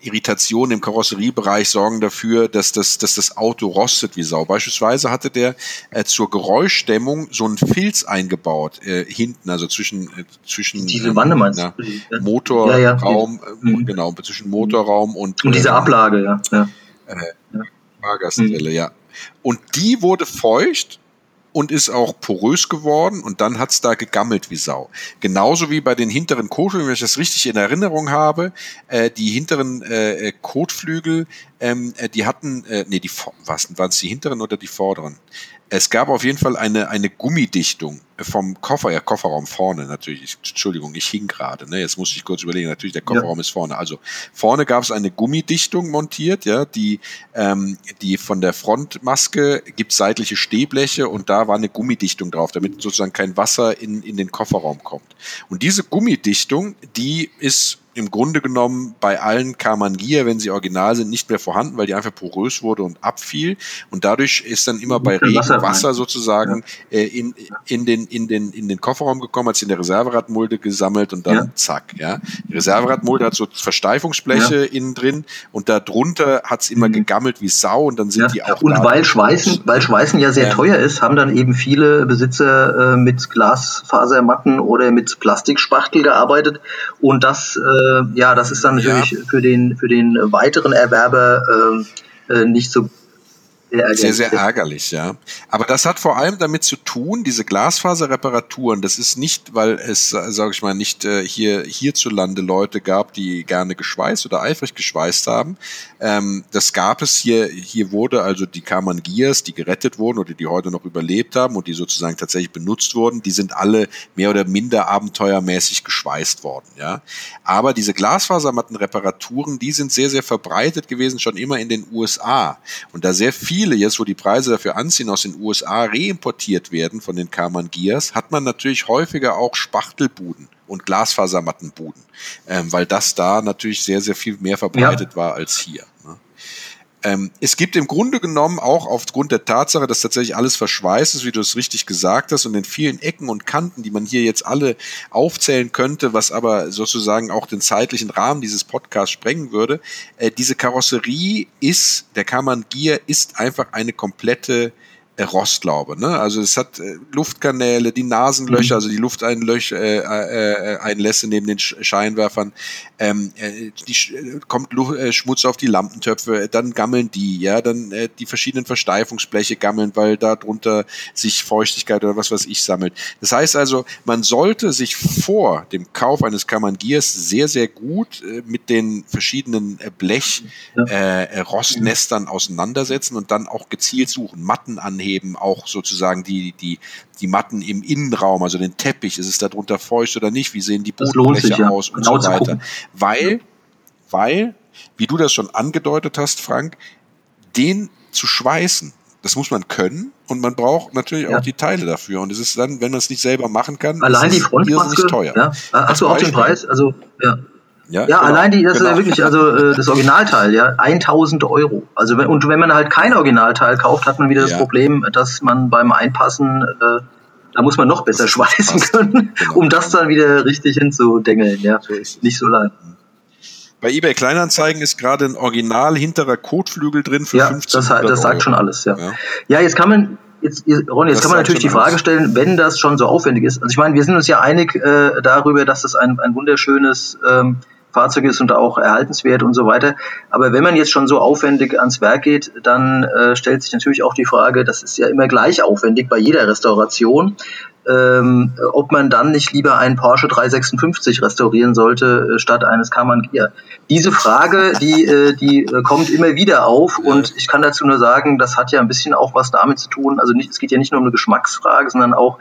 Irritationen im Karosseriebereich sorgen dafür, dass das, dass das Auto rostet wie Sau. Beispielsweise hatte der äh, zur Geräuschdämmung so einen Filz eingebaut äh, hinten, also zwischen äh, zwischen diese Wanne meinst na, Motorraum, ja, ja. Äh, genau zwischen Motorraum und und diese Ablage, ja. ja. Äh, ja. Fahrgastwelle, mhm. ja. Und die wurde feucht und ist auch porös geworden und dann hat's da gegammelt wie Sau. Genauso wie bei den hinteren Kotflügeln, wenn ich das richtig in Erinnerung habe, äh, die hinteren äh, äh Kotflügel, ähm, äh, die hatten, äh, nee, die was waren es die hinteren oder die vorderen? Es gab auf jeden Fall eine, eine Gummidichtung vom Koffer, ja, Kofferraum vorne natürlich. Entschuldigung, ich hing gerade, ne? Jetzt muss ich kurz überlegen, natürlich, der Kofferraum ja. ist vorne. Also vorne gab es eine Gummidichtung montiert, ja, die, ähm, die von der Frontmaske gibt seitliche Stehbleche und da war eine Gummidichtung drauf, damit sozusagen kein Wasser in, in den Kofferraum kommt. Und diese Gummidichtung, die ist im Grunde genommen bei allen Karmann Gear, wenn sie original sind, nicht mehr vorhanden, weil die einfach porös wurde und abfiel. Und dadurch ist dann immer bei Regen Wasser, Wasser sozusagen ja. äh, in, in, den, in, den, in den Kofferraum gekommen, hat sich in der Reserveradmulde gesammelt und dann ja. zack. Ja. Die Reserveradmulde hat so Versteifungsbleche ja. innen drin und darunter hat es immer mhm. gegammelt wie Sau und dann sind die auch. Und weil Schweißen, weil Schweißen ja sehr teuer ist, haben dann eben viele Besitzer äh, mit Glasfasermatten oder mit Plastikspachtel gearbeitet und das äh, ja, das ist dann natürlich ja. für den für den weiteren Erwerber äh, äh nicht so sehr, sehr, sehr ärgerlich, ja. Aber das hat vor allem damit zu tun, diese Glasfaserreparaturen, das ist nicht, weil es, sage ich mal, nicht äh, hier hierzulande Leute gab, die gerne geschweißt oder eifrig geschweißt haben. Ähm, das gab es hier, hier wurde also die Kammern Gears, die gerettet wurden oder die heute noch überlebt haben und die sozusagen tatsächlich benutzt wurden, die sind alle mehr oder minder abenteuermäßig geschweißt worden, ja. Aber diese Glasfasermattenreparaturen, die sind sehr, sehr verbreitet gewesen, schon immer in den USA. Und da sehr viel viele, jetzt wo die Preise dafür anziehen, aus den USA reimportiert werden von den Karmann Gears, hat man natürlich häufiger auch Spachtelbuden und Glasfasermattenbuden, ähm, weil das da natürlich sehr, sehr viel mehr verbreitet ja. war als hier. Ähm, es gibt im Grunde genommen auch aufgrund der Tatsache, dass tatsächlich alles verschweißt ist, wie du es richtig gesagt hast, und in vielen Ecken und Kanten, die man hier jetzt alle aufzählen könnte, was aber sozusagen auch den zeitlichen Rahmen dieses Podcasts sprengen würde, äh, diese Karosserie ist, der Kammern Gear ist einfach eine komplette Rostlaube. Ne? Also es hat äh, Luftkanäle, die Nasenlöcher, mhm. also die Lufteinlässe äh, äh, Einlässe neben den Scheinwerfern. Ähm, äh, die, äh, kommt Luft, äh, Schmutz auf die Lampentöpfe, dann gammeln die, ja, dann äh, die verschiedenen Versteifungsbleche gammeln, weil da drunter sich Feuchtigkeit oder was weiß ich sammelt. Das heißt also, man sollte sich vor dem Kauf eines Kammangiers sehr, sehr gut äh, mit den verschiedenen äh, Blech äh, Rostnestern auseinandersetzen und dann auch gezielt suchen, Matten anheben anheben, auch sozusagen die, die, die Matten im Innenraum, also den Teppich, ist es darunter feucht oder nicht, wie sehen die Bodenfläche ja. aus und genau so weiter. Weil, weil, wie du das schon angedeutet hast, Frank, den zu schweißen, das muss man können und man braucht natürlich ja. auch die Teile dafür. Und es ist dann, wenn man es nicht selber machen kann, allein die Frontmaske, teuer. Ja. Hast du auch den Preis? Also ja. Ja, ja genau, allein die, das genau. ist ja wirklich, also äh, das Originalteil, ja, 1000 Euro. Also wenn, und wenn man halt kein Originalteil kauft, hat man wieder das ja. Problem, dass man beim Einpassen, äh, da muss man noch besser schweißen können, genau. um das dann wieder richtig hinzudengeln, ja. So Nicht so leicht. Bei eBay Kleinanzeigen ist gerade ein Original hinterer Kotflügel drin für ja, 15 das, das sagt Euro. schon alles, ja. ja. Ja, jetzt kann man Jetzt, Ronny, jetzt das kann man natürlich die Frage alles. stellen, wenn das schon so aufwendig ist. Also ich meine, wir sind uns ja einig äh, darüber, dass das ein, ein wunderschönes ähm, Fahrzeug ist und auch erhaltenswert und so weiter. Aber wenn man jetzt schon so aufwendig ans Werk geht, dann äh, stellt sich natürlich auch die Frage, das ist ja immer gleich aufwendig bei jeder Restauration. ähm, ob man dann nicht lieber einen Porsche 356 restaurieren sollte äh, statt eines Cayman Gia. Diese Frage, die, äh, die äh, kommt immer wieder auf und ich kann dazu nur sagen, das hat ja ein bisschen auch was damit zu tun. Also nicht, es geht ja nicht nur um eine Geschmacksfrage, sondern auch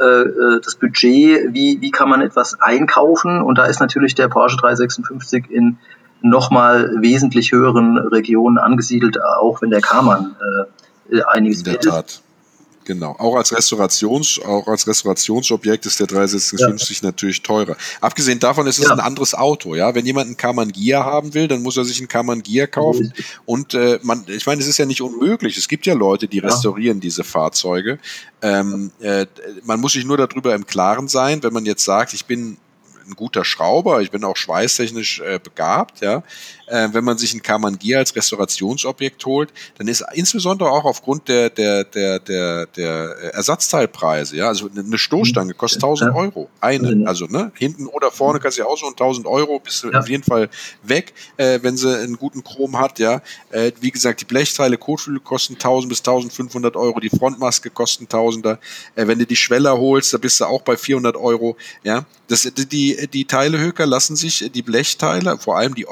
äh, äh das Budget, wie, wie kann man etwas einkaufen und da ist natürlich der Porsche 356 in nochmal wesentlich höheren Regionen angesiedelt, auch wenn der Cayman äh, einiges In der Tat. Ist. Genau. Auch als Restaurations, auch als Restaurationsobjekt ist der 356 ja. natürlich teurer. Abgesehen davon ist es ja. ein anderes Auto, ja. Wenn jemand einen Kaman Gia haben will, dann muss er sich einen Kaman Gia kaufen. Mhm. Und äh, man, ich meine, es ist ja nicht unmöglich. Es gibt ja Leute, die restaurieren ja. diese Fahrzeuge. Ähm, äh, man muss sich nur darüber im Klaren sein, wenn man jetzt sagt, ich bin ein guter Schrauber, ich bin auch schweißtechnisch äh, begabt, ja. Äh, wenn man sich ein Kamangier als Restaurationsobjekt holt, dann ist insbesondere auch aufgrund der, der, der, der, der Ersatzteilpreise, ja, also eine Stoßstange kostet 1000 Euro. Eine, also, ne, hinten oder vorne kannst du ja auch so 1000 Euro, bist du ja. auf jeden Fall weg, äh, wenn sie einen guten Chrom hat, ja. Äh, wie gesagt, die Blechteile, Kotflügel kosten 1000 bis 1500 Euro, die Frontmaske kosten Tausender. Äh, wenn du die Schweller holst, da bist du auch bei 400 Euro, ja. Das, die, die Teilehöker lassen sich, die Blechteile, vor allem die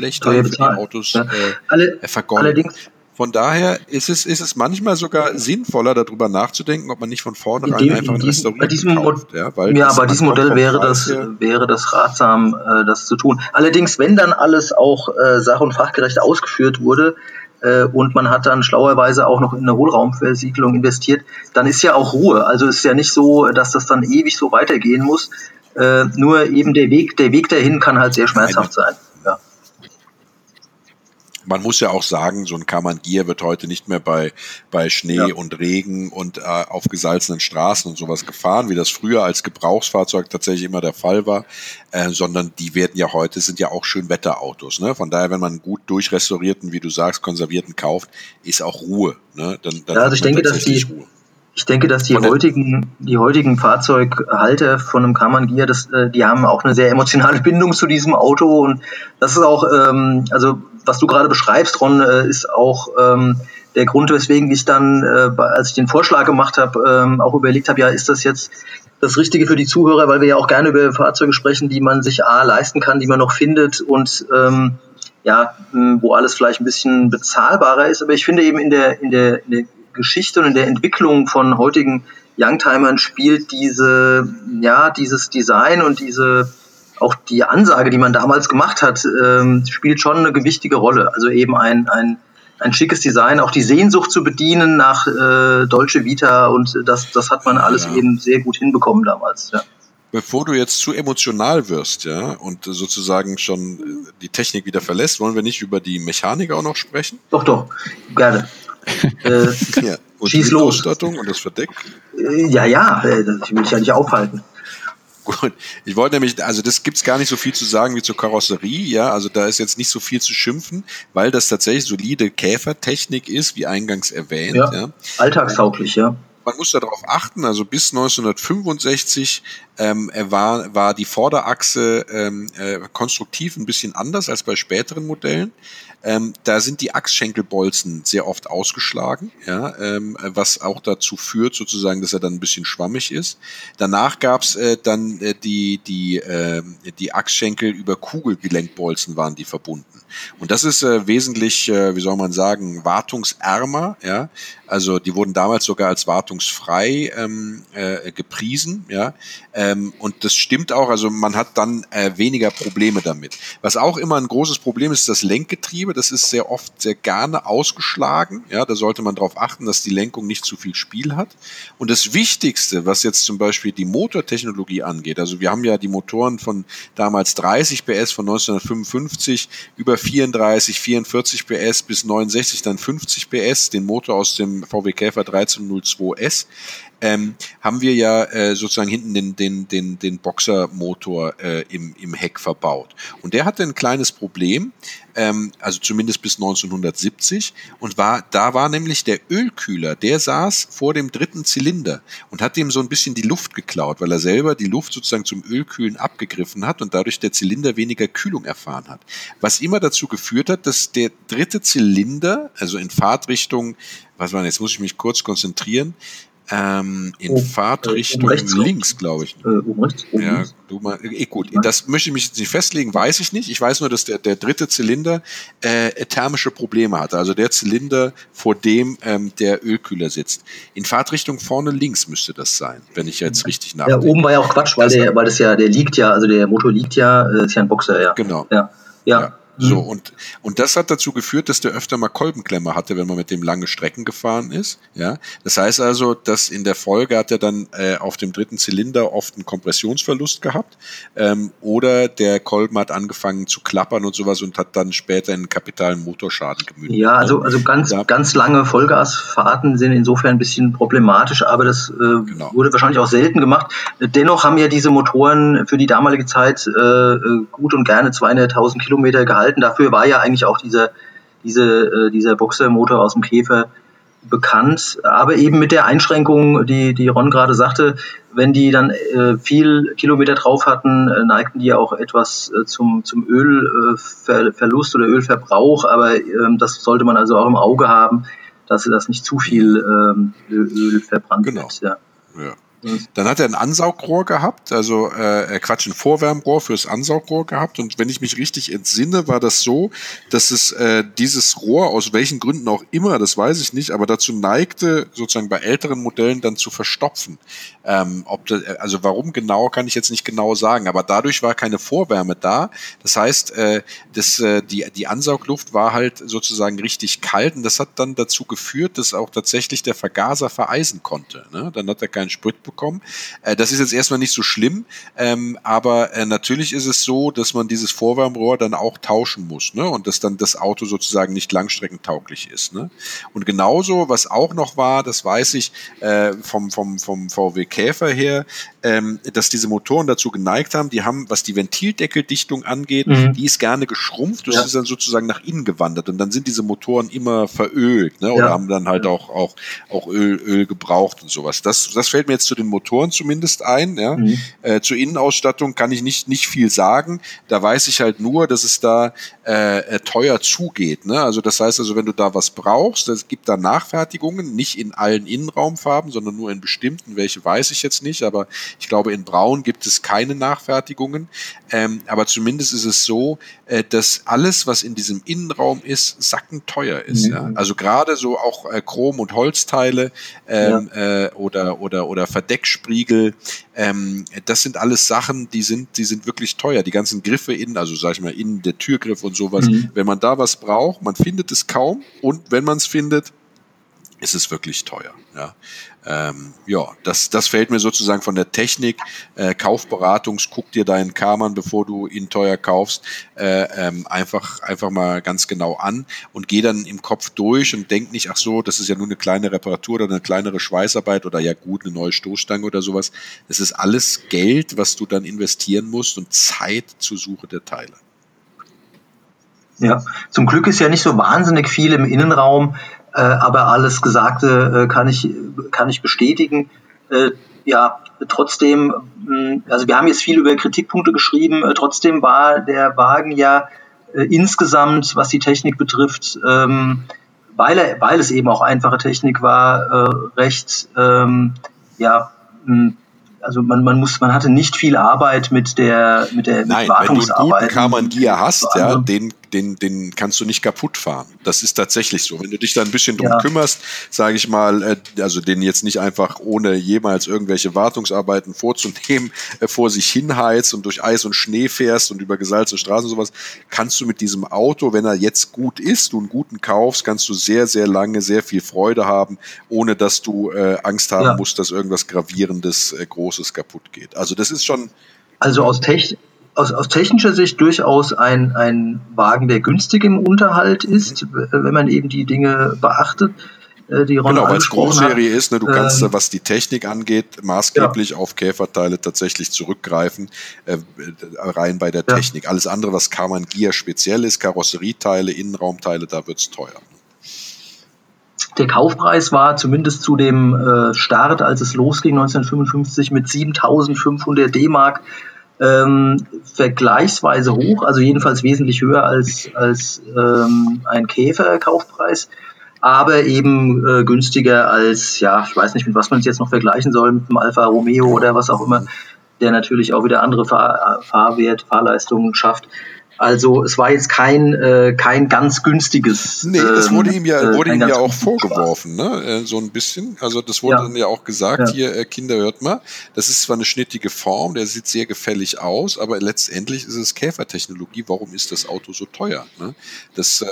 Originalblechteile für die Autos ja. äh, Alle, Allerdings, von daher ist es, ist es manchmal sogar sinnvoller, darüber nachzudenken, ob man nicht von vornherein dem, einfach ein Restauriert kauft. Ja, weil ja bei diesem Modell wäre das, wäre das ratsam, äh, das zu tun. Allerdings, wenn dann alles auch äh, sach- und fachgerecht ausgeführt wurde, äh, und man hat dann schlauerweise auch noch in eine Hohlraumversiegelung investiert, dann ist ja auch Ruhe. Also ist ja nicht so, dass das dann ewig so weitergehen muss, äh, nur eben der Weg, der Weg dahin kann halt sehr schmerzhaft sein. Ja. Man muss ja auch sagen, so ein Kamangier wird heute nicht mehr bei, bei Schnee ja. und Regen und äh, auf gesalzenen Straßen und sowas gefahren, wie das früher als Gebrauchsfahrzeug tatsächlich immer der Fall war, äh, sondern die werden ja heute, sind ja auch Schönwetterautos. Ne? Von daher, wenn man gut durchrestaurierten, wie du sagst, konservierten kauft, ist auch Ruhe. Ne? Dann, dann ja, also ich denke, dass die, Ruhe. Ich denke, dass die heutigen, die heutigen Fahrzeughalter von einem Karmann Gear, das, äh, die haben auch eine sehr emotionale Bindung zu diesem Auto und das ist auch, ähm, also was du gerade beschreibst, Ron, äh, ist auch ähm, der Grund, weswegen ich dann, äh, als ich den Vorschlag gemacht habe, ähm, auch überlegt habe, ja, ist das jetzt das Richtige für die Zuhörer, weil wir ja auch gerne über Fahrzeuge sprechen, die man sich A leisten kann, die man noch findet und ähm, ja, wo alles vielleicht ein bisschen bezahlbarer ist. Aber ich finde eben in der, in der, in der Geschichte und in der Entwicklung von heutigen Youngtimern spielt diese, ja, dieses Design und diese, auch die Ansage, die man damals gemacht hat, ähm, spielt schon eine gewichtige Rolle. Also eben ein, ein, ein schickes Design, auch die Sehnsucht zu bedienen nach äh, Dolce Vita und das, das hat man alles ja. eben sehr gut hinbekommen damals. Ja. Bevor du jetzt zu emotional wirst, ja, und sozusagen schon die Technik wieder verlässt, wollen wir nicht über die Mechanik auch noch sprechen? Doch, doch, gerne. Äh, ja. Und Schieß die los. Ausstattung und das Verdeck? Äh, ja, ja, äh, ich will dich ja nicht aufhalten. Gut, ich wollte nämlich, also das gibt's gar nicht so viel zu sagen wie zur Karosserie, ja, also da ist jetzt nicht so viel zu schimpfen, weil das tatsächlich solide Käfertechnik ist, wie eingangs erwähnt. Ja, ja. alltagstauglich, ja. Man muss darauf achten, also bis 1965 ähm, war, war die Vorderachse ähm, äh, konstruktiv ein bisschen anders als bei späteren Modellen. Ähm, da sind die Achsschenkelbolzen sehr oft ausgeschlagen, ja, ähm, was auch dazu führt, sozusagen, dass er dann ein bisschen schwammig ist. Danach gab's äh, dann äh, die, die, äh, die Achsschenkel über Kugelgelenkbolzen waren die verbunden. Und das ist äh, wesentlich, äh, wie soll man sagen, wartungsärmer. Ja? Also die wurden damals sogar als wartungsfrei ähm, äh, gepriesen. Ja? Ähm, und das stimmt auch. Also man hat dann äh, weniger Probleme damit. Was auch immer ein großes Problem ist, das Lenkgetriebe. Das ist sehr oft sehr gerne ausgeschlagen. Ja, da sollte man darauf achten, dass die Lenkung nicht zu viel Spiel hat. Und das Wichtigste, was jetzt zum Beispiel die Motortechnologie angeht, also wir haben ja die Motoren von damals 30 PS von 1955 über 34, 44 PS bis 69 dann 50 PS, den Motor aus dem VW Käfer 1302S ähm, haben wir ja äh, sozusagen hinten den, den, den, den Boxermotor äh, im, im Heck verbaut. Und der hatte ein kleines Problem, ähm, also zumindest bis 1970. Und war, da war nämlich der Ölkühler, der saß vor dem dritten Zylinder und hat ihm so ein bisschen die Luft geklaut, weil er selber die Luft sozusagen zum Ölkühlen abgegriffen hat und dadurch der Zylinder weniger Kühlung erfahren hat. Was immer dazu geführt hat, dass der dritte Zylinder, also in Fahrtrichtung, was war jetzt muss ich mich kurz konzentrieren, ähm, in oh, Fahrtrichtung äh, links, glaube ich. Äh, um rechts, um ja, du mal, eh, gut, das möchte ich mich jetzt nicht festlegen, weiß ich nicht. Ich weiß nur, dass der, der dritte Zylinder äh, thermische Probleme hatte. Also der Zylinder, vor dem ähm, der Ölkühler sitzt. In Fahrtrichtung vorne links müsste das sein, wenn ich jetzt richtig nachdenke. Ja, oben war ja auch Quatsch, weil, der, weil das ja, der liegt ja, also der Motor liegt ja, äh, ist ja ein Boxer, ja. Genau. Ja. ja. ja. So, mhm. und, und das hat dazu geführt, dass der öfter mal Kolbenklemmer hatte, wenn man mit dem lange Strecken gefahren ist. Ja, das heißt also, dass in der Folge hat er dann äh, auf dem dritten Zylinder oft einen Kompressionsverlust gehabt ähm, oder der Kolben hat angefangen zu klappern und sowas und hat dann später in kapitalen Motorschaden gemündet. Ja, also, also ganz, ja. ganz lange Vollgasfahrten sind insofern ein bisschen problematisch, aber das äh, genau. wurde wahrscheinlich auch selten gemacht. Dennoch haben ja diese Motoren für die damalige Zeit äh, äh gut und gerne 200.000 Kilometer gehalten gehalten. Dafür war ja eigentlich auch dieser, diese, äh, dieser Boxermotor aus dem Käfer bekannt, aber eben mit der Einschränkung, die, die Ron gerade sagte, wenn die dann äh, viel Kilometer drauf hatten, äh, neigten die auch etwas äh, zum, zum Ölverlust oder Ölverbrauch, aber ähm, das sollte man also auch im Auge haben, dass das nicht zu viel ähm, Öl verbrannt genau. wird. Ja. ja. Dann hat er ein Ansaugrohr gehabt, also äh, Quatsch, ein Vorwärmrohr fürs Ansaugrohr gehabt. Und wenn ich mich richtig entsinne, war das so, dass es äh, dieses Rohr aus welchen Gründen auch immer, das weiß ich nicht, aber dazu neigte, sozusagen bei älteren Modellen dann zu verstopfen. Ähm, ob das, also warum genau, kann ich jetzt nicht genau sagen, aber dadurch war keine Vorwärme da. Das heißt, äh, das, äh, die, die Ansaugluft war halt sozusagen richtig kalt und das hat dann dazu geführt, dass auch tatsächlich der Vergaser vereisen konnte. Ne? Dann hat er keinen Sprit bekommen. Äh, das ist jetzt erstmal nicht so schlimm, ähm, aber äh, natürlich ist es so, dass man dieses Vorwärmrohr dann auch tauschen muss ne? und dass dann das Auto sozusagen nicht langstreckentauglich ist. Ne? Und genauso, was auch noch war, das weiß ich äh, vom, vom, vom VW Käfer her, ähm, dass diese Motoren dazu geneigt haben, die haben, was die Ventildeckeldichtung angeht, mhm. die ist gerne geschrumpft, das ja. ist dann sozusagen nach innen gewandert und dann sind diese Motoren immer verölt ne? oder ja. haben dann halt auch, auch, auch Öl, Öl gebraucht und sowas. Das, das fällt mir jetzt zu den Motoren zumindest ein. Ja? Mhm. Äh, zur Innenausstattung kann ich nicht, nicht viel sagen. Da weiß ich halt nur, dass es da äh, äh, teuer zugeht. Ne? Also das heißt also, wenn du da was brauchst, es gibt da Nachfertigungen, nicht in allen Innenraumfarben, sondern nur in bestimmten. Welche weiß ich jetzt nicht, aber ich glaube, in Braun gibt es keine Nachfertigungen. Ähm, aber zumindest ist es so, äh, dass alles, was in diesem Innenraum ist, sackenteuer ist. Mhm. Ja? Also gerade so auch äh, Chrom- und Holzteile ähm, ja. äh, oder, oder, oder Verdeckspiegel, ähm, das sind alles Sachen, die sind, die sind wirklich teuer. Die ganzen Griffe innen, also sag ich mal, innen der Türgriff und sowas. Mhm. Wenn man da was braucht, man findet es kaum und wenn man es findet, ist es wirklich teuer. Ja, ähm, ja das, das fällt mir sozusagen von der Technik. Äh, Kaufberatungs, guck dir deinen Karmann, bevor du ihn teuer kaufst, äh, ähm, einfach, einfach mal ganz genau an und geh dann im Kopf durch und denk nicht, ach so, das ist ja nur eine kleine Reparatur oder eine kleinere Schweißarbeit oder ja gut, eine neue Stoßstange oder sowas. Es ist alles Geld, was du dann investieren musst und Zeit zur Suche der Teile. Ja, zum Glück ist ja nicht so wahnsinnig viel im Innenraum. Äh, aber alles Gesagte äh, kann, ich, kann ich bestätigen. Äh, ja, trotzdem, also wir haben jetzt viel über Kritikpunkte geschrieben, äh, trotzdem war der Wagen ja äh, insgesamt, was die Technik betrifft, ähm, weil, er, weil es eben auch einfache Technik war, äh, recht, ähm, ja, mh, also man, man muss, man hatte nicht viel Arbeit mit der mit der Nein, mit wenn du einen guten Karmann Gear hast, ja, den den, den kannst du nicht kaputt fahren. Das ist tatsächlich so. Wenn du dich da ein bisschen drum ja. kümmerst, sage ich mal, äh, also den jetzt nicht einfach ohne jemals irgendwelche Wartungsarbeiten vorzunehmen, äh, vor sich hinheizt und durch Eis und Schnee fährst und über gesalzene Straßen und sowas, kannst du mit diesem Auto, wenn er jetzt gut ist, du einen guten kaufst, kannst du sehr, sehr lange sehr viel Freude haben, ohne dass du äh, Angst haben ja. musst, dass irgendwas Gravierendes, äh, Großes kaputt geht. Also das ist schon. Also aus Technik aus, aus technischer Sicht durchaus ein, ein Wagen, der günstig im Unterhalt ist, wenn man eben die Dinge beachtet. Äh, die Ron genau, weil es Großserie ist, ne, du kannst, ähm, was die Technik angeht, maßgeblich ja. auf Käferteile tatsächlich zurückgreifen, äh, rein bei der ja. Technik. Alles andere, was Karmann Gear speziell ist, Karosserieteile, Innenraumteile, da wird es teuer. Der Kaufpreis war zumindest zu dem äh, Start, als es losging 1955 mit 7.500 D-Mark ähm, vergleichsweise hoch, also jedenfalls wesentlich höher als, als ähm, ein Käfer-Kaufpreis. aber eben äh, günstiger als, ja, ich weiß nicht, mit was man es jetzt noch vergleichen soll, mit dem Alfa Romeo oder was auch immer, der natürlich auch wieder andere Fahr Fahrwert, Fahrleistungen schafft. Also es war jetzt kein, äh, kein ganz günstiges. Nee, das wurde ihm ja, ähm, wurde ihm ja auch vorgeworfen, ne? Äh, so ein bisschen. Also das wurde ja. dann ja auch gesagt, ja. hier, äh, Kinder, hört mal, das ist zwar eine schnittige Form, der sieht sehr gefällig aus, aber letztendlich ist es Käfertechnologie. Warum ist das Auto so teuer? Ne? Das äh,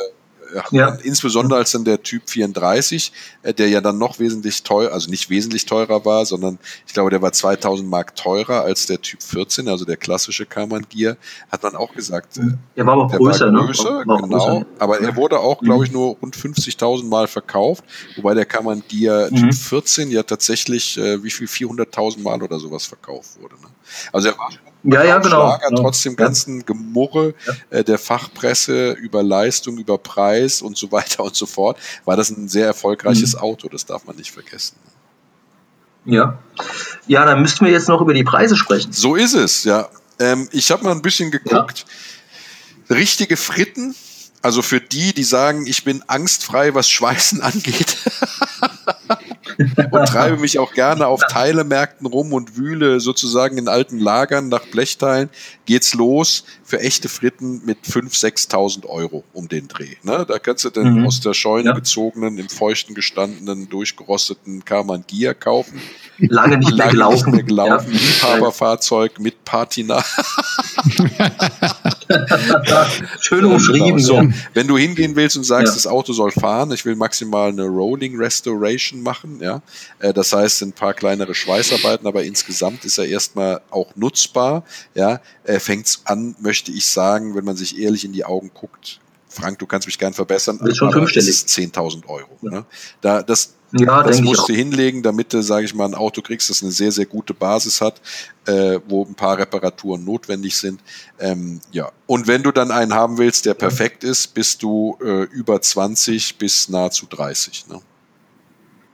ja. insbesondere als dann der Typ 34, äh, der ja dann noch wesentlich teuer, also nicht wesentlich teurer war, sondern ich glaube, der war 2000 Mark teurer als der Typ 14, also der klassische Karmann Gear, hat man auch gesagt. Äh, der war aber größer, war größer, ne? War genau. Größer. Aber er wurde auch, glaube ich, mhm. nur rund 50.000 Mal verkauft, wobei der Karmann Gear mhm. Typ 14 ja tatsächlich, äh, wie viel, 400.000 Mal oder sowas verkauft wurde. Ne? Also er war schon ja, ja, genau. Schlager, genau. trotz dem ganzen Gemurre ja. äh, der Fachpresse über Leistung, über Preis und so weiter und so fort, war das ein sehr erfolgreiches mhm. Auto, das darf man nicht vergessen. Ja. Ja, dann müssten wir jetzt noch über die Preise sprechen. So ist es, ja. Ähm, ich habe mal ein bisschen geguckt. Ja. Richtige Fritten, also für die, die sagen, ich bin angstfrei, was Schweißen angeht. Und treibe mich auch gerne auf Teilemärkten rum und wühle sozusagen in alten Lagern nach Blechteilen. Geht's los für echte Fritten mit 5.000, 6.000 Euro um den Dreh. Ne? Da kannst du dann mhm. aus der Scheune ja. gezogenen, im feuchten gestandenen, durchgerosteten Karmann Gia kaufen. Lange nicht mehr gelaufen. Nicht mehr gelaufen. Ja. Liebhaberfahrzeug mit Patina. Schön umschrieben. So, wenn du hingehen willst und sagst, ja. das Auto soll fahren, ich will maximal eine Rolling Restoration machen, ja, äh, das heißt ein paar kleinere Schweißarbeiten, aber insgesamt ist er erstmal auch nutzbar, ja, äh, fängt's an, möchte ich sagen, wenn man sich ehrlich in die Augen guckt, Frank, du kannst mich gern verbessern, ist schon aber das ist 10.000 Euro. Ja. Ne? Da, das, ja, das musst du hinlegen, damit du, sage ich mal, ein Auto kriegst, das eine sehr, sehr gute Basis hat, äh, wo ein paar Reparaturen notwendig sind. Ähm, ja. Und wenn du dann einen haben willst, der perfekt ist, bist du äh, über 20 bis nahezu 30. Ne?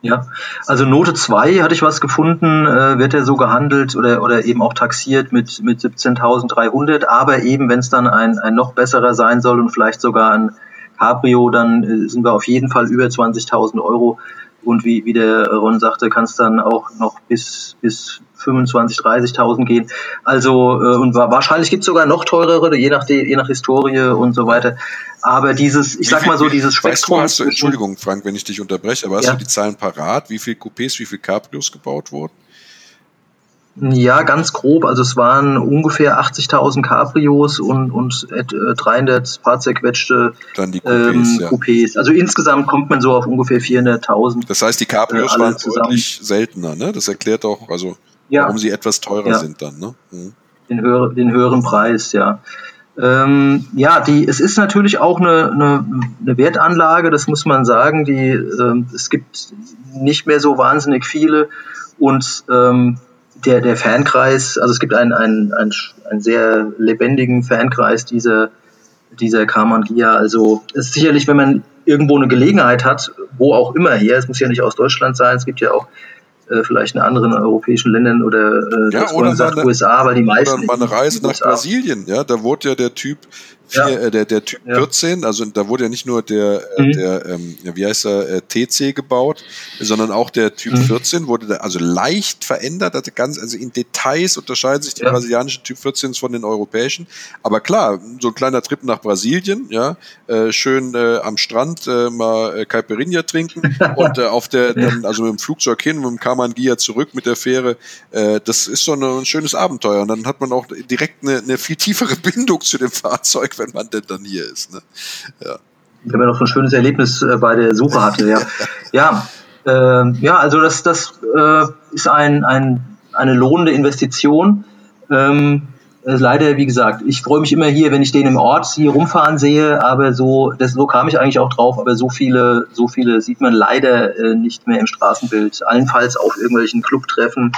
Ja, also Note 2 hatte ich was gefunden, äh, wird er so gehandelt oder, oder eben auch taxiert mit, mit 17.300, aber eben, wenn es dann ein, ein noch besserer sein soll und vielleicht sogar ein Cabrio, dann äh, sind wir auf jeden Fall über 20.000 Euro und wie, wie der Ron sagte, kann es dann auch noch bis, bis 25, 30.000 gehen. Also, äh, und wahrscheinlich gibt es sogar noch teurere, je nach, je nach Historie und so weiter. Aber dieses, ich sag mal so, dieses Spektrum. Weißt du, hast du, Entschuldigung, Frank, wenn ich dich unterbreche, aber hast ja. du die Zahlen parat, wie viele Coupés, wie viele Cabrios gebaut wurden? Ja, ganz grob. Also es waren ungefähr 80.000 Cabrios und, und 300 paar zerquetschte Dann die Coupés, ähm, ja. Coupés. Also insgesamt kommt man so auf ungefähr 400.000. Das heißt, die Cabrios äh, waren zusammen. deutlich seltener. Ne? Das erklärt auch, also ja. warum sie etwas teurer ja. sind dann. Ne? Mhm. Den, höher, den höheren Preis, ja. Ähm, ja, die, es ist natürlich auch eine, eine, eine Wertanlage, das muss man sagen. Die, ähm, es gibt nicht mehr so wahnsinnig viele und ähm, der, der Fankreis, also es gibt einen, einen, einen, einen sehr lebendigen Fankreis dieser, dieser Karman Gia. Also es ist sicherlich, wenn man irgendwo eine Gelegenheit hat, wo auch immer her, es muss ja nicht aus Deutschland sein, es gibt ja auch äh, vielleicht in anderen europäischen Ländern oder äh, ja, oder sagt eine, USA, weil die meisten. Oder mal eine Reise nach Brasilien, ja, da wurde ja der Typ ja. äh, der, der Typ ja. 14, also da wurde ja nicht nur der, äh, mhm. der ähm, wie heißt er, äh, TC gebaut, sondern auch der Typ mhm. 14 wurde da also leicht verändert, also ganz, also in Details unterscheiden sich die ja. brasilianischen Typ 14s von den europäischen. Aber klar, so ein kleiner Trip nach Brasilien, ja, äh, schön äh, am Strand äh, mal äh, Caipirinha trinken und äh, auf der, dann, also mit dem Flugzeug hin, mit dem Kamangia zurück mit der Fähre, äh, das ist so eine, ein schönes Abenteuer. Und dann hat man auch direkt eine, eine viel tiefere Bindung zu dem Fahrzeug, wenn man denn dann hier ist. Ne? Ja. Wenn man noch so ein schönes Erlebnis äh, bei der Suche hatte, ja. ja, äh, ja, also das, das äh, ist ein, ein, eine lohnende Investition. Ähm, leider, wie gesagt, ich freue mich immer hier, wenn ich den im Ort hier rumfahren sehe, aber so, das, so kam ich eigentlich auch drauf, aber so viele, so viele sieht man leider äh, nicht mehr im Straßenbild. Allenfalls auf irgendwelchen Clubtreffen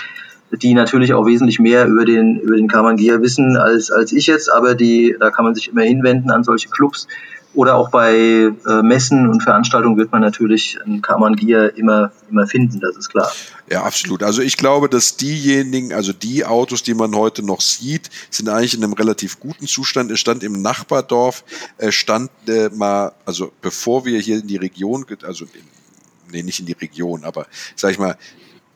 die natürlich auch wesentlich mehr über den, über den Kamangia wissen als, als ich jetzt, aber die, da kann man sich immer hinwenden an solche Clubs oder auch bei äh, Messen und Veranstaltungen wird man natürlich ein Karmann Gear immer, immer finden, das ist klar. Ja, absolut. Also ich glaube, dass diejenigen, also die Autos, die man heute noch sieht, sind eigentlich in einem relativ guten Zustand. Es stand im Nachbardorf, äh, stand äh, mal, also bevor wir hier in die Region, also in, nee, nicht in die Region, aber sag ich mal,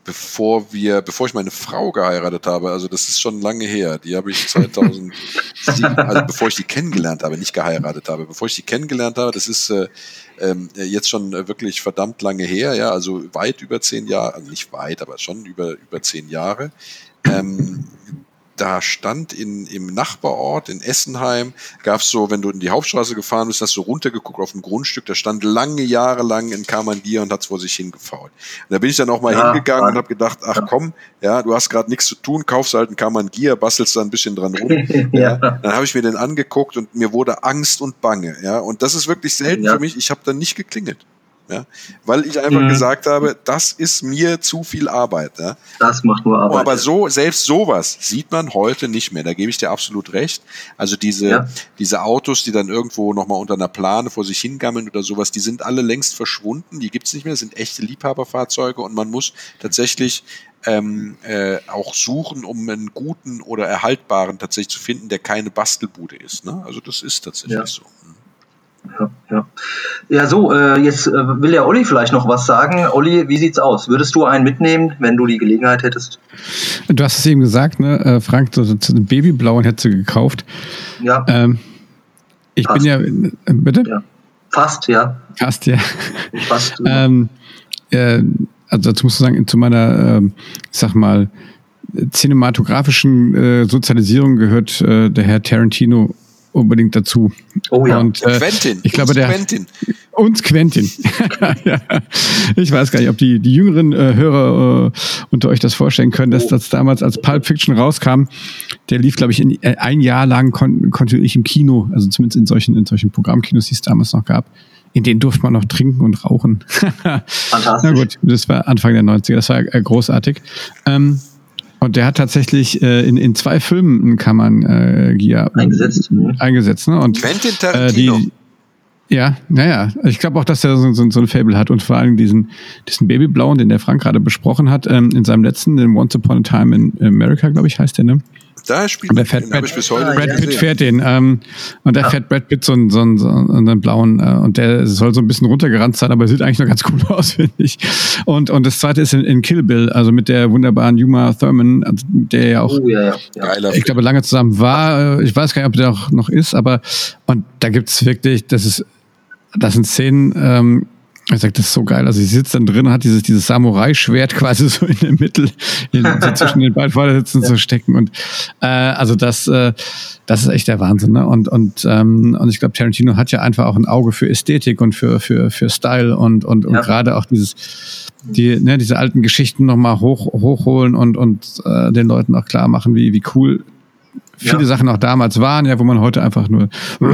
bevor wir, bevor ich meine Frau geheiratet habe, also das ist schon lange her, die habe ich 2007, also bevor ich die kennengelernt habe, nicht geheiratet habe, bevor ich die kennengelernt habe, das ist äh, ähm, jetzt schon wirklich verdammt lange her, ja, also weit über zehn Jahre, also nicht weit, aber schon über, über zehn Jahre. Ähm, da stand in, im Nachbarort in Essenheim, gab es so, wenn du in die Hauptstraße gefahren bist, hast du runtergeguckt auf ein Grundstück, da stand lange Jahre lang ein Kamandier und hat es vor sich hingefaut. Und da bin ich dann auch mal ja, hingegangen und habe gedacht, ach komm, ja, du hast gerade nichts zu tun, kaufst halt einen Kamandier, bastelst da ein bisschen dran rum. ja. Dann habe ich mir den angeguckt und mir wurde Angst und Bange. Ja, und das ist wirklich selten ja. für mich. Ich habe dann nicht geklingelt. Ja? Weil ich einfach mhm. gesagt habe, das ist mir zu viel Arbeit. Ja? Das macht nur Arbeit. Aber so, selbst sowas sieht man heute nicht mehr. Da gebe ich dir absolut recht. Also diese, ja. diese Autos, die dann irgendwo nochmal unter einer Plane vor sich hingammeln oder sowas, die sind alle längst verschwunden. Die gibt's nicht mehr. Das sind echte Liebhaberfahrzeuge und man muss tatsächlich ähm, äh, auch suchen, um einen guten oder erhaltbaren tatsächlich zu finden, der keine Bastelbude ist. Ne? Also das ist tatsächlich ja. so. Ja, ja. ja so, äh, jetzt äh, will ja Olli vielleicht noch was sagen. Olli, wie sieht's aus? Würdest du einen mitnehmen, wenn du die Gelegenheit hättest? Du hast es eben gesagt, ne? Äh, Frank, so, so einen Babyblauen hättest du gekauft. Ja. Ähm, ich Fast. bin ja, äh, bitte? Ja. Fast, ja. Fast, ja. Fast. ähm, äh, also dazu musst du sagen, zu meiner, äh, ich sag mal, cinematografischen äh, Sozialisierung gehört der Herr Tarantino unbedingt dazu. Oh ja. Und, äh, Quentin. Ich glaube, der. Quentin. Uns Quentin. ja. Ich weiß gar nicht, ob die, die jüngeren äh, Hörer äh, unter euch das vorstellen können, dass oh. das damals als Pulp Fiction rauskam. Der lief, glaube ich, in, äh, ein Jahr lang kon kontinuierlich im Kino, also zumindest in solchen, in solchen Programmkinos, die es damals noch gab. In denen durfte man noch trinken und rauchen. Fantastisch. Na gut, das war Anfang der 90er, das war äh, großartig. Ähm, und der hat tatsächlich äh, in, in zwei Filmen kann man äh, Gia eingesetzt. Mhm. eingesetzt ne? Und, Quentin Tarantino. Äh, die, ja, naja, ich glaube auch, dass er so, so, so ein Fable hat und vor allem diesen, diesen Babyblauen, den der Frank gerade besprochen hat, ähm, in seinem letzten, den Once Upon a Time in America, glaube ich, heißt der, ne? Da spielt und der fährt Brad, bis heute Brad Pitt fährt den. Ähm, und da ja. fährt Brad Pitt so einen, so einen, so einen blauen, äh, und der soll so ein bisschen runtergerannt sein, aber sieht eigentlich noch ganz cool aus, finde ich. Und, und das zweite ist in, in Kill Bill, also mit der wunderbaren Yuma Thurman, also der ja auch, oh, ja, ja. ich glaube, lange zusammen war. Äh, ich weiß gar nicht, ob der auch noch ist, aber und da gibt's wirklich, das ist, das sind Szenen, ähm, ich sag, das ist so geil. Also sie sitzt dann drin und hat dieses, dieses Samurai-Schwert quasi so in der Mitte, in, so zwischen den beiden Vordersitzen ja. zu stecken. Und äh, also das, äh, das ist echt der Wahnsinn. Ne? Und, und, ähm, und ich glaube, Tarantino hat ja einfach auch ein Auge für Ästhetik und für, für, für Style und, und, und gerade auch dieses, die, ne, diese alten Geschichten nochmal hoch, hochholen und, und äh, den Leuten auch klar machen, wie, wie cool viele ja. Sachen auch damals waren, ja, wo man heute einfach nur, uh,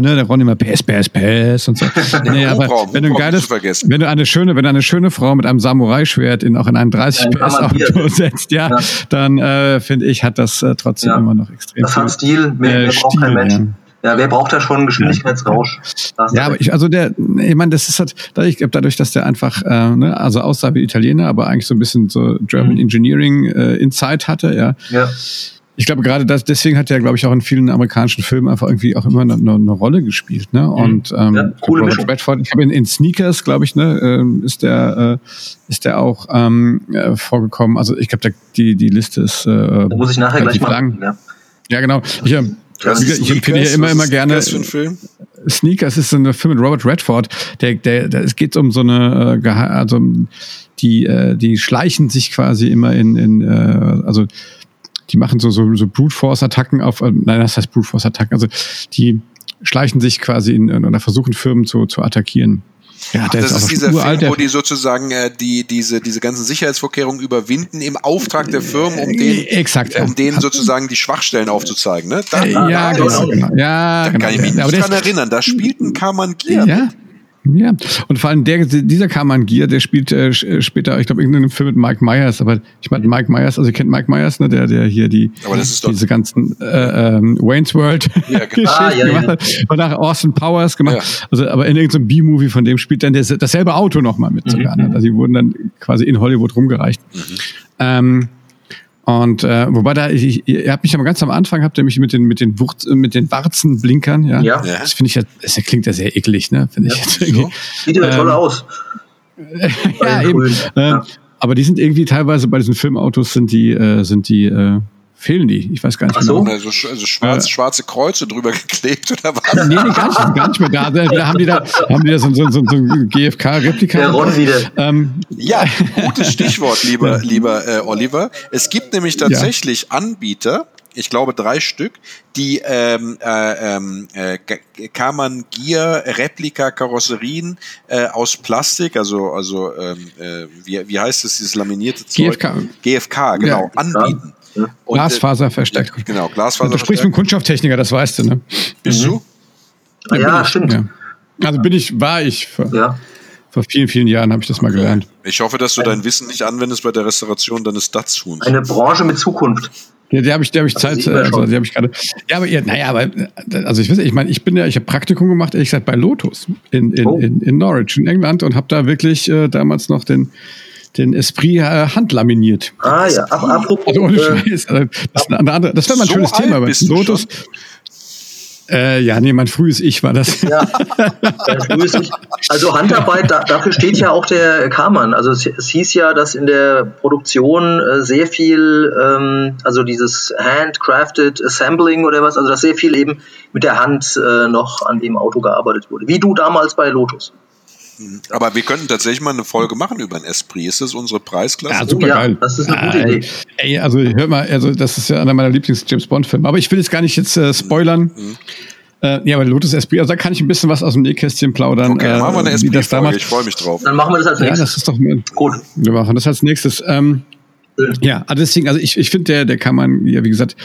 ne, der Ron immer PS, PS, PS und so. nee, aber wenn du ein geiles, wenn du eine schöne, wenn du eine schöne Frau mit einem Samurai-Schwert in, auch in ein 30 PS Auto setzt, ja, ja. dann äh, finde ich, hat das äh, trotzdem immer noch extrem. Das hat Stil, mehr, mehr braucht kein Mensch. Ja, wer braucht da schon Geschwindigkeitsrausch? Ja, aber ich, also der, ich meine, das ist halt, ich glaube, dadurch, dass der einfach, äh, ne, also aussah wie Italiener, aber eigentlich so ein bisschen so German mhm. Engineering äh, Insight hatte, ja. Ja ich glaube, gerade das, deswegen hat er, glaube ich, auch in vielen amerikanischen Filmen einfach irgendwie auch immer eine, eine Rolle gespielt. Ne? Mhm. Und ähm, ja, cool Robert Redford, ich habe in, in Sneakers, glaube ich, ne, äh, ist der äh, ist der auch ähm, äh, vorgekommen. Also ich glaube, die die Liste ist äh, da muss ich nachher gleich lang. Ja. ja, genau. Ich, äh, ich, ich empfehle hier immer, immer gerne. Was für ein Film? Sneakers ist so ein Film mit Robert Redford. Der, der, der, es geht um so eine, äh, also die, äh, die schleichen sich quasi immer in, in äh, also die machen so, so, so Brute Force Attacken auf, äh, nein, das heißt Brute Force Attacken, also die schleichen sich quasi in, oder versuchen Firmen zu, zu attackieren. Ja, Ach, das ist, ist dieser uralt, Film, wo die sozusagen äh, die, diese, diese ganzen Sicherheitsvorkehrungen überwinden im Auftrag der Firmen, um denen, Exakt, ja. um denen sozusagen die Schwachstellen aufzuzeigen. Ne? Da, ja, genau, genau. Ja, da genau. kann ich mich nicht dran erinnern. Da spielt ein Kaman Gier. Ja, Ja, und vor allem der, dieser Carman Gier, der spielt äh, äh später, ich glaube, irgendeinen Film mit Mike Myers, aber ich meine Mike Myers, also ihr kennt Mike Myers, ne, der, der hier die diese ganzen äh, ähm, Wayne's World ja, genau. ah, ja, gemacht ja. hat und nach Austin Powers gemacht. Also, aber in irgendeinem B-Movie von dem spielt dann der, dasselbe Auto nochmal mit sogar. Mhm. Ne? Also die wurden dann quasi in Hollywood rumgereicht. Mhm. Ähm, und äh, wobei da, ich, ich, ihr habt mich aber ganz am Anfang, habt ihr mich mit den mit den Wurz, mit den Warzenblinkern, ja. ja. Das finde ich ja, das klingt ja sehr eklig, ne? Finde ja, ich jetzt irgendwie. Sieht ja ähm, toll aus. ja, eben. Äh, aber die sind irgendwie teilweise bei diesen Filmautos sind die, äh, sind die äh, fehlen die. Ich weiß gar nicht. Ach so, genau. also, also schwarz, äh, schwarze Kreuze drüber geklebt oder was? Nee, nee, gar nicht, gar nicht mehr da. Da haben die da, haben die da so, so, so, so ein GFK-Replika. Der Ron wieder. Ähm, ja, gutes Stichwort, lieber, lieber äh, Oliver. Es gibt nämlich tatsächlich ja. Anbieter, ich glaube drei Stück, die ähm, äh, ähm, äh, Kammern Gear Replika Karosserien äh, aus Plastik, also also ähm, äh, wie, wie heißt es dieses laminierte Zeug? GFK. GFK, genau, ja. anbieten. Und, Glasfaser versteckt. Ja, genau, Glasfaser. Du sprichst mit einem Kunststofftechniker, das weißt du, ne? Bist mhm. du? Ja, ja stimmt. Ja. Also bin ich, war ich. Vor, ja. vor vielen, vielen Jahren habe ich das mal gelernt. Ich hoffe, dass du dein Wissen nicht anwendest bei der Restauration deines Datsuns. Eine Branche mit Zukunft. Ja, die habe ich, die habe ich Zeit, also die habe ich gerade. Ja, aber ja, naja, aber also ich weiß, ich meine, ich bin ja, ich habe Praktikum gemacht, ehrlich gesagt, bei Lotus in, in, oh. in, in Norwich in England und habe da wirklich äh, damals noch den den Esprit äh, handlaminiert. Ah ja, Ap apropos. Also ohne äh, Scheiß. Also, das, das, das wäre mal ein so schönes Thema. Aber Lotus. Äh, ja, nee, mein frühes Ich war das. Ja, frühes Ich. Also Handarbeit, da, dafür steht ja auch der Kammern. Also es, es, hieß ja, dass in der Produktion äh, sehr viel, ähm, also dieses Handcrafted Assembling oder was, also dass sehr viel eben mit der Hand äh, noch an dem Auto gearbeitet wurde. Wie du damals bei Lotus. Mhm. Aber wir könnten tatsächlich mal eine Folge machen über ein Esprit. Ist das unsere Preisklasse? Ja, super geil. Ja, das ist eine gute Idee. Ey, also hör mal, also das ist ja einer meiner Lieblings-James Bond-Filme. Aber ich will jetzt gar nicht jetzt äh, spoilern. Mhm. Äh, ja, aber Lotus Esprit, also da kann ich ein bisschen was aus dem Nähkästchen plaudern. Okay, äh, machen wir eine Esprit-Folge. Ich freue mich drauf. Dann machen wir das als nächstes. Ja, das ist doch gut. Wir machen das als nächstes. Ähm, ja, also deswegen, also ich, ich finde, der, der kann man, ja, wie gesagt,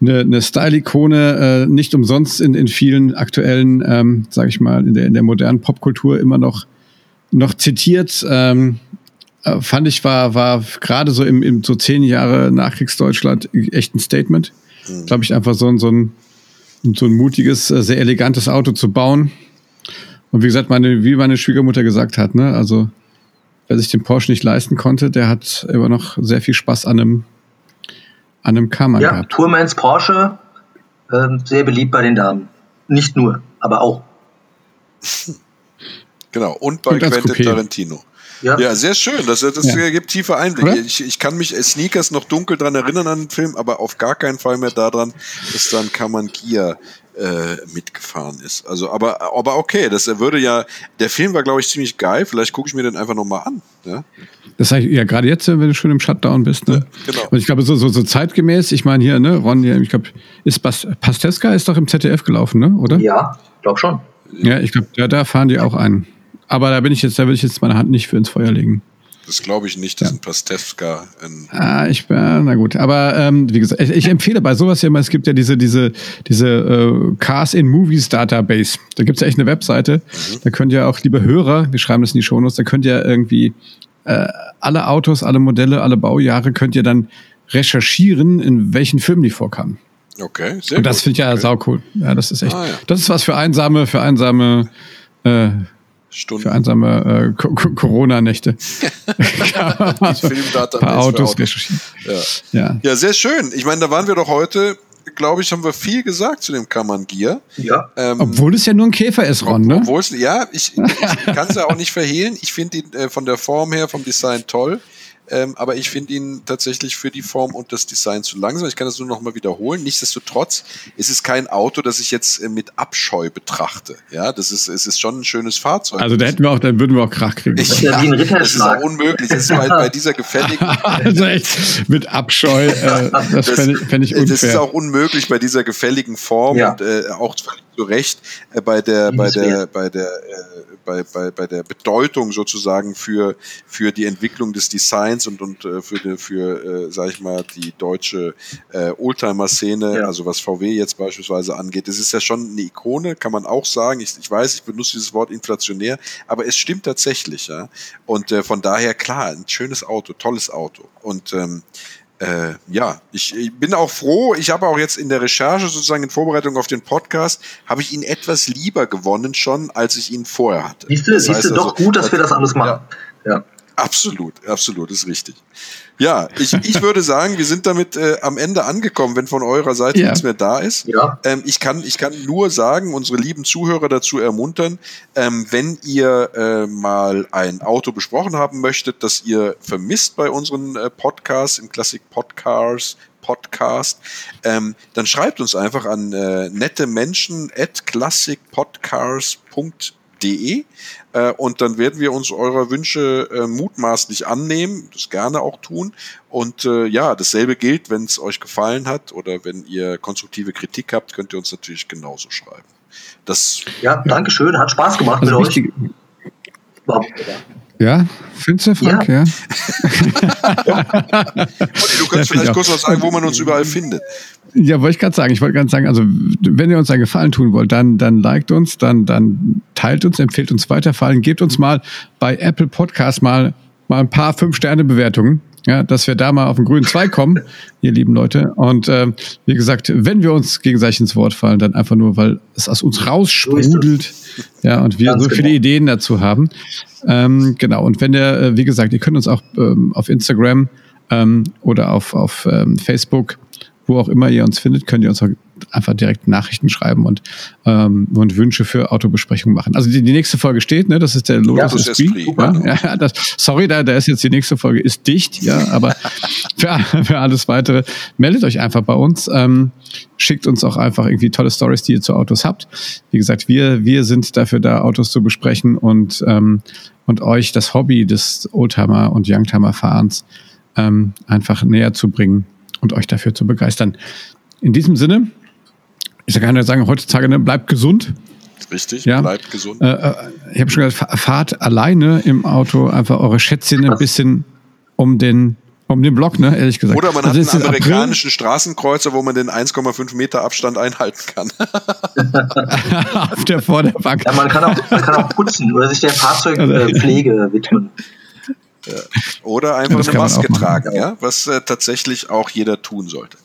eine, eine Style-Ikone, äh, nicht umsonst in, in vielen aktuellen, ähm, sage ich mal, in der, in der modernen Popkultur immer noch, noch zitiert. Ähm, äh, fand ich, war, war gerade so im, im so zehn Jahre Nachkriegsdeutschland echt ein Statement. Mhm. Glaube ich, einfach so, ein so, ein, so ein mutiges, äh, sehr elegantes Auto zu bauen. Und wie gesagt, meine, wie meine Schwiegermutter gesagt hat, ne, also wer sich den Porsche nicht leisten konnte, der hat immer noch sehr viel Spaß an einem, an einem Kammer ja, gehabt. Tourmans Porsche, äh, sehr beliebt bei den Damen. Nicht nur, aber auch. Genau, und bei und Quentin Coupé. Tarantino. Ja. ja, sehr schön. Das, das ja. gibt tiefe Einblicke. Ich, ich, kann mich Sneakers noch dunkel dran erinnern an den Film, aber auf gar keinen Fall mehr daran, dass dann Kaman Kia äh, mitgefahren ist. Also, aber, aber okay, das würde ja, der Film war, glaube ich, ziemlich geil. Vielleicht gucke ich mir den einfach nochmal an. Ja? Das heißt, ja, gerade jetzt, wenn du schon im Shutdown bist. Ne? Ja, genau. Und ich glaube, so, so, so zeitgemäß, ich meine hier, ne, Ron, ich glaube, ist Bas Pasteska ist doch im ZDF gelaufen, ne? Oder? Ja, glaube schon. Ja, ich glaube, ja, da fahren die auch ein. Aber da bin ich jetzt, da will ich jetzt meine Hand nicht für ins Feuer legen. Das glaube ich nicht, das ja. ist ein Pastewka. ah, ich, äh, na gut, aber ähm, wie gesagt, ich, ich, empfehle bei sowas ja immer, es gibt ja diese, diese, diese äh, Cars in Movies Database. Da gibt es ja echt eine Webseite. Mhm. Da könnt ihr auch, liebe Hörer, wir schreiben das in die Shownotes, da könnt ihr irgendwie äh, alle Autos, alle Modelle, alle Baujahre könnt ihr dann recherchieren, in welchen Filmen die vorkamen. Okay, sehr Und das finde ich ja okay. saucool. Ja, das ist echt. Ah, ja. Das ist was für einsame, für einsame äh, Stunden. Für einsame äh, Corona-Nächte. Filmdata. paar Autos recherchieren. Ja. Ja. ja, sehr schön. Ich meine, da waren wir doch heute glaube ich, haben wir viel gesagt zu dem Kammern Gear. Ja. Ähm, obwohl es ja nur ein Käfer ist, Ron, ne? Obwohl es, ja, ich, ich kann es ja auch nicht verhehlen. Ich finde ihn äh, von der Form her, vom Design toll. Ähm, aber ich finde ihn tatsächlich für die Form und das Design zu langsam. Ich kann das nur noch mal wiederholen. Nichtsdestotrotz ist es kein Auto, das ich jetzt äh, mit Abscheu betrachte. Ja, das ist, es ist schon ein schönes Fahrzeug. Also da hätten wir auch, dann würden wir auch Krach kriegen. Ich, ja, das ist auch unmöglich. Das ist bei, bei dieser gefälligen. also echt mit Abscheu. Äh, das, das fände ich, fänd ich unfair. Das ist auch unmöglich bei dieser gefälligen Form ja. und äh, auch zu Recht äh, bei der, bei der, bei der, äh, bei, bei, bei der Bedeutung sozusagen für, für die Entwicklung des Designs und, und äh, für, die, für äh, sag ich mal, die deutsche äh, Oldtimer-Szene, ja. also was VW jetzt beispielsweise angeht. Es ist ja schon eine Ikone, kann man auch sagen. Ich, ich weiß, ich benutze dieses Wort inflationär, aber es stimmt tatsächlich. Ja? Und äh, von daher, klar, ein schönes Auto, tolles Auto. Und ähm, äh, ja, ich, ich, bin auch froh. Ich habe auch jetzt in der Recherche sozusagen in Vorbereitung auf den Podcast habe ich ihn etwas lieber gewonnen schon, als ich ihn vorher hatte. Siehst du, siehst du doch also, gut, dass wir das alles machen. Ja. ja. Absolut, absolut, ist richtig. Ja, ich, ich würde sagen, wir sind damit äh, am Ende angekommen, wenn von eurer Seite ja. nichts mehr da ist. Ja. Ähm, ich, kann, ich kann nur sagen, unsere lieben Zuhörer dazu ermuntern, ähm, wenn ihr äh, mal ein Auto besprochen haben möchtet, das ihr vermisst bei unseren äh, Podcasts im Classic Podcasts, Podcast, ähm, dann schreibt uns einfach an äh, nette Menschen at classicpodcasts.de De, äh, und dann werden wir uns eurer Wünsche äh, mutmaßlich annehmen, das gerne auch tun. Und äh, ja, dasselbe gilt, wenn es euch gefallen hat oder wenn ihr konstruktive Kritik habt, könnt ihr uns natürlich genauso schreiben. Das ja, danke schön, hat Spaß gemacht also mit euch. Ja, findest du, Frank? Ja. ja. du kannst vielleicht kurz noch sagen, wo man uns überall findet. Ja, wollte ich gerade sagen. Ich wollte gerade sagen, also wenn ihr uns einen Gefallen tun wollt, dann, dann liked uns, dann, dann teilt uns, empfehlt uns weiter, vor allem gebt uns mal bei Apple Podcast mal, mal ein paar Fünf-Sterne-Bewertungen ja, dass wir da mal auf den grünen Zweig kommen, ihr lieben Leute. Und ähm, wie gesagt, wenn wir uns gegenseitig ins Wort fallen, dann einfach nur, weil es aus uns raussprudelt, ja, und wir Ganz so viele genau. Ideen dazu haben. Ähm, genau. Und wenn ihr, äh, wie gesagt, ihr könnt uns auch ähm, auf Instagram ähm, oder auf, auf ähm, Facebook wo auch immer ihr uns findet, könnt ihr uns einfach direkt Nachrichten schreiben und, ähm, und Wünsche für Autobesprechungen machen. Also die, die nächste Folge steht, ne? Das ist der Lotus ja, Esprit. Ja, genau. ja, das, sorry, da, da ist jetzt die nächste Folge ist dicht, ja, aber für, für alles weitere meldet euch einfach bei uns. Ähm, schickt uns auch einfach irgendwie tolle Stories, die ihr zu Autos habt. Wie gesagt, wir, wir sind dafür da, Autos zu besprechen und, ähm, und euch das Hobby des Oldtimer und Youngtimer-Fahrens ähm, einfach näher zu bringen und euch dafür zu begeistern. In diesem Sinne, ich kann ja sagen, heutzutage ne, bleibt gesund. Richtig, ja? bleibt gesund. Äh, äh ich habe schon gesagt, fahrt alleine im Auto einfach eure Schätzchen ein bisschen um den um den Block, ne, ehrlich gesagt. Oder man also hat einen amerikanischen April. Straßenkreuzer, wo man den 1,5 Meter Abstand einhalten kann. Auf der Vorderbank. Ja, man kann auch, man kann auch putzen oder sich der Fahrzeugpflege widmen. Oder einfach ja, eine Maske tragen, ja, was äh, tatsächlich auch jeder tun sollte.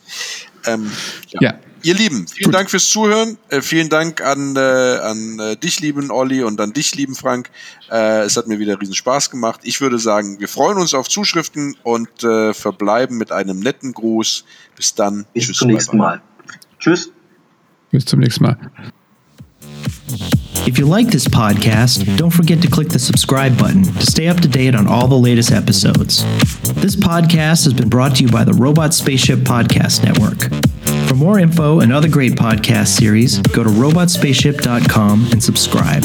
Ähm, ja. ja. Ihr Lieben, vielen Gut. Dank fürs Zuhören. Äh, vielen Dank an, äh, an äh, dich, lieben Olli, und an dich, lieben Frank. Äh, es hat mir wieder riesen Spaß gemacht. Ich würde sagen, wir freuen uns auf Zuschriften und äh, verbleiben mit einem netten Gruß. Bis dann. Bis Tschüss, zum nächsten Mal. Tschüss. Bis zum nächsten Mal. If you like this podcast, mm-hmm. don't forget to click the subscribe button to stay up to date on all the latest episodes. This podcast has been brought to you by the Robot Spaceship Podcast Network. For more info and other great podcast series, go to robotspaceship.com and subscribe.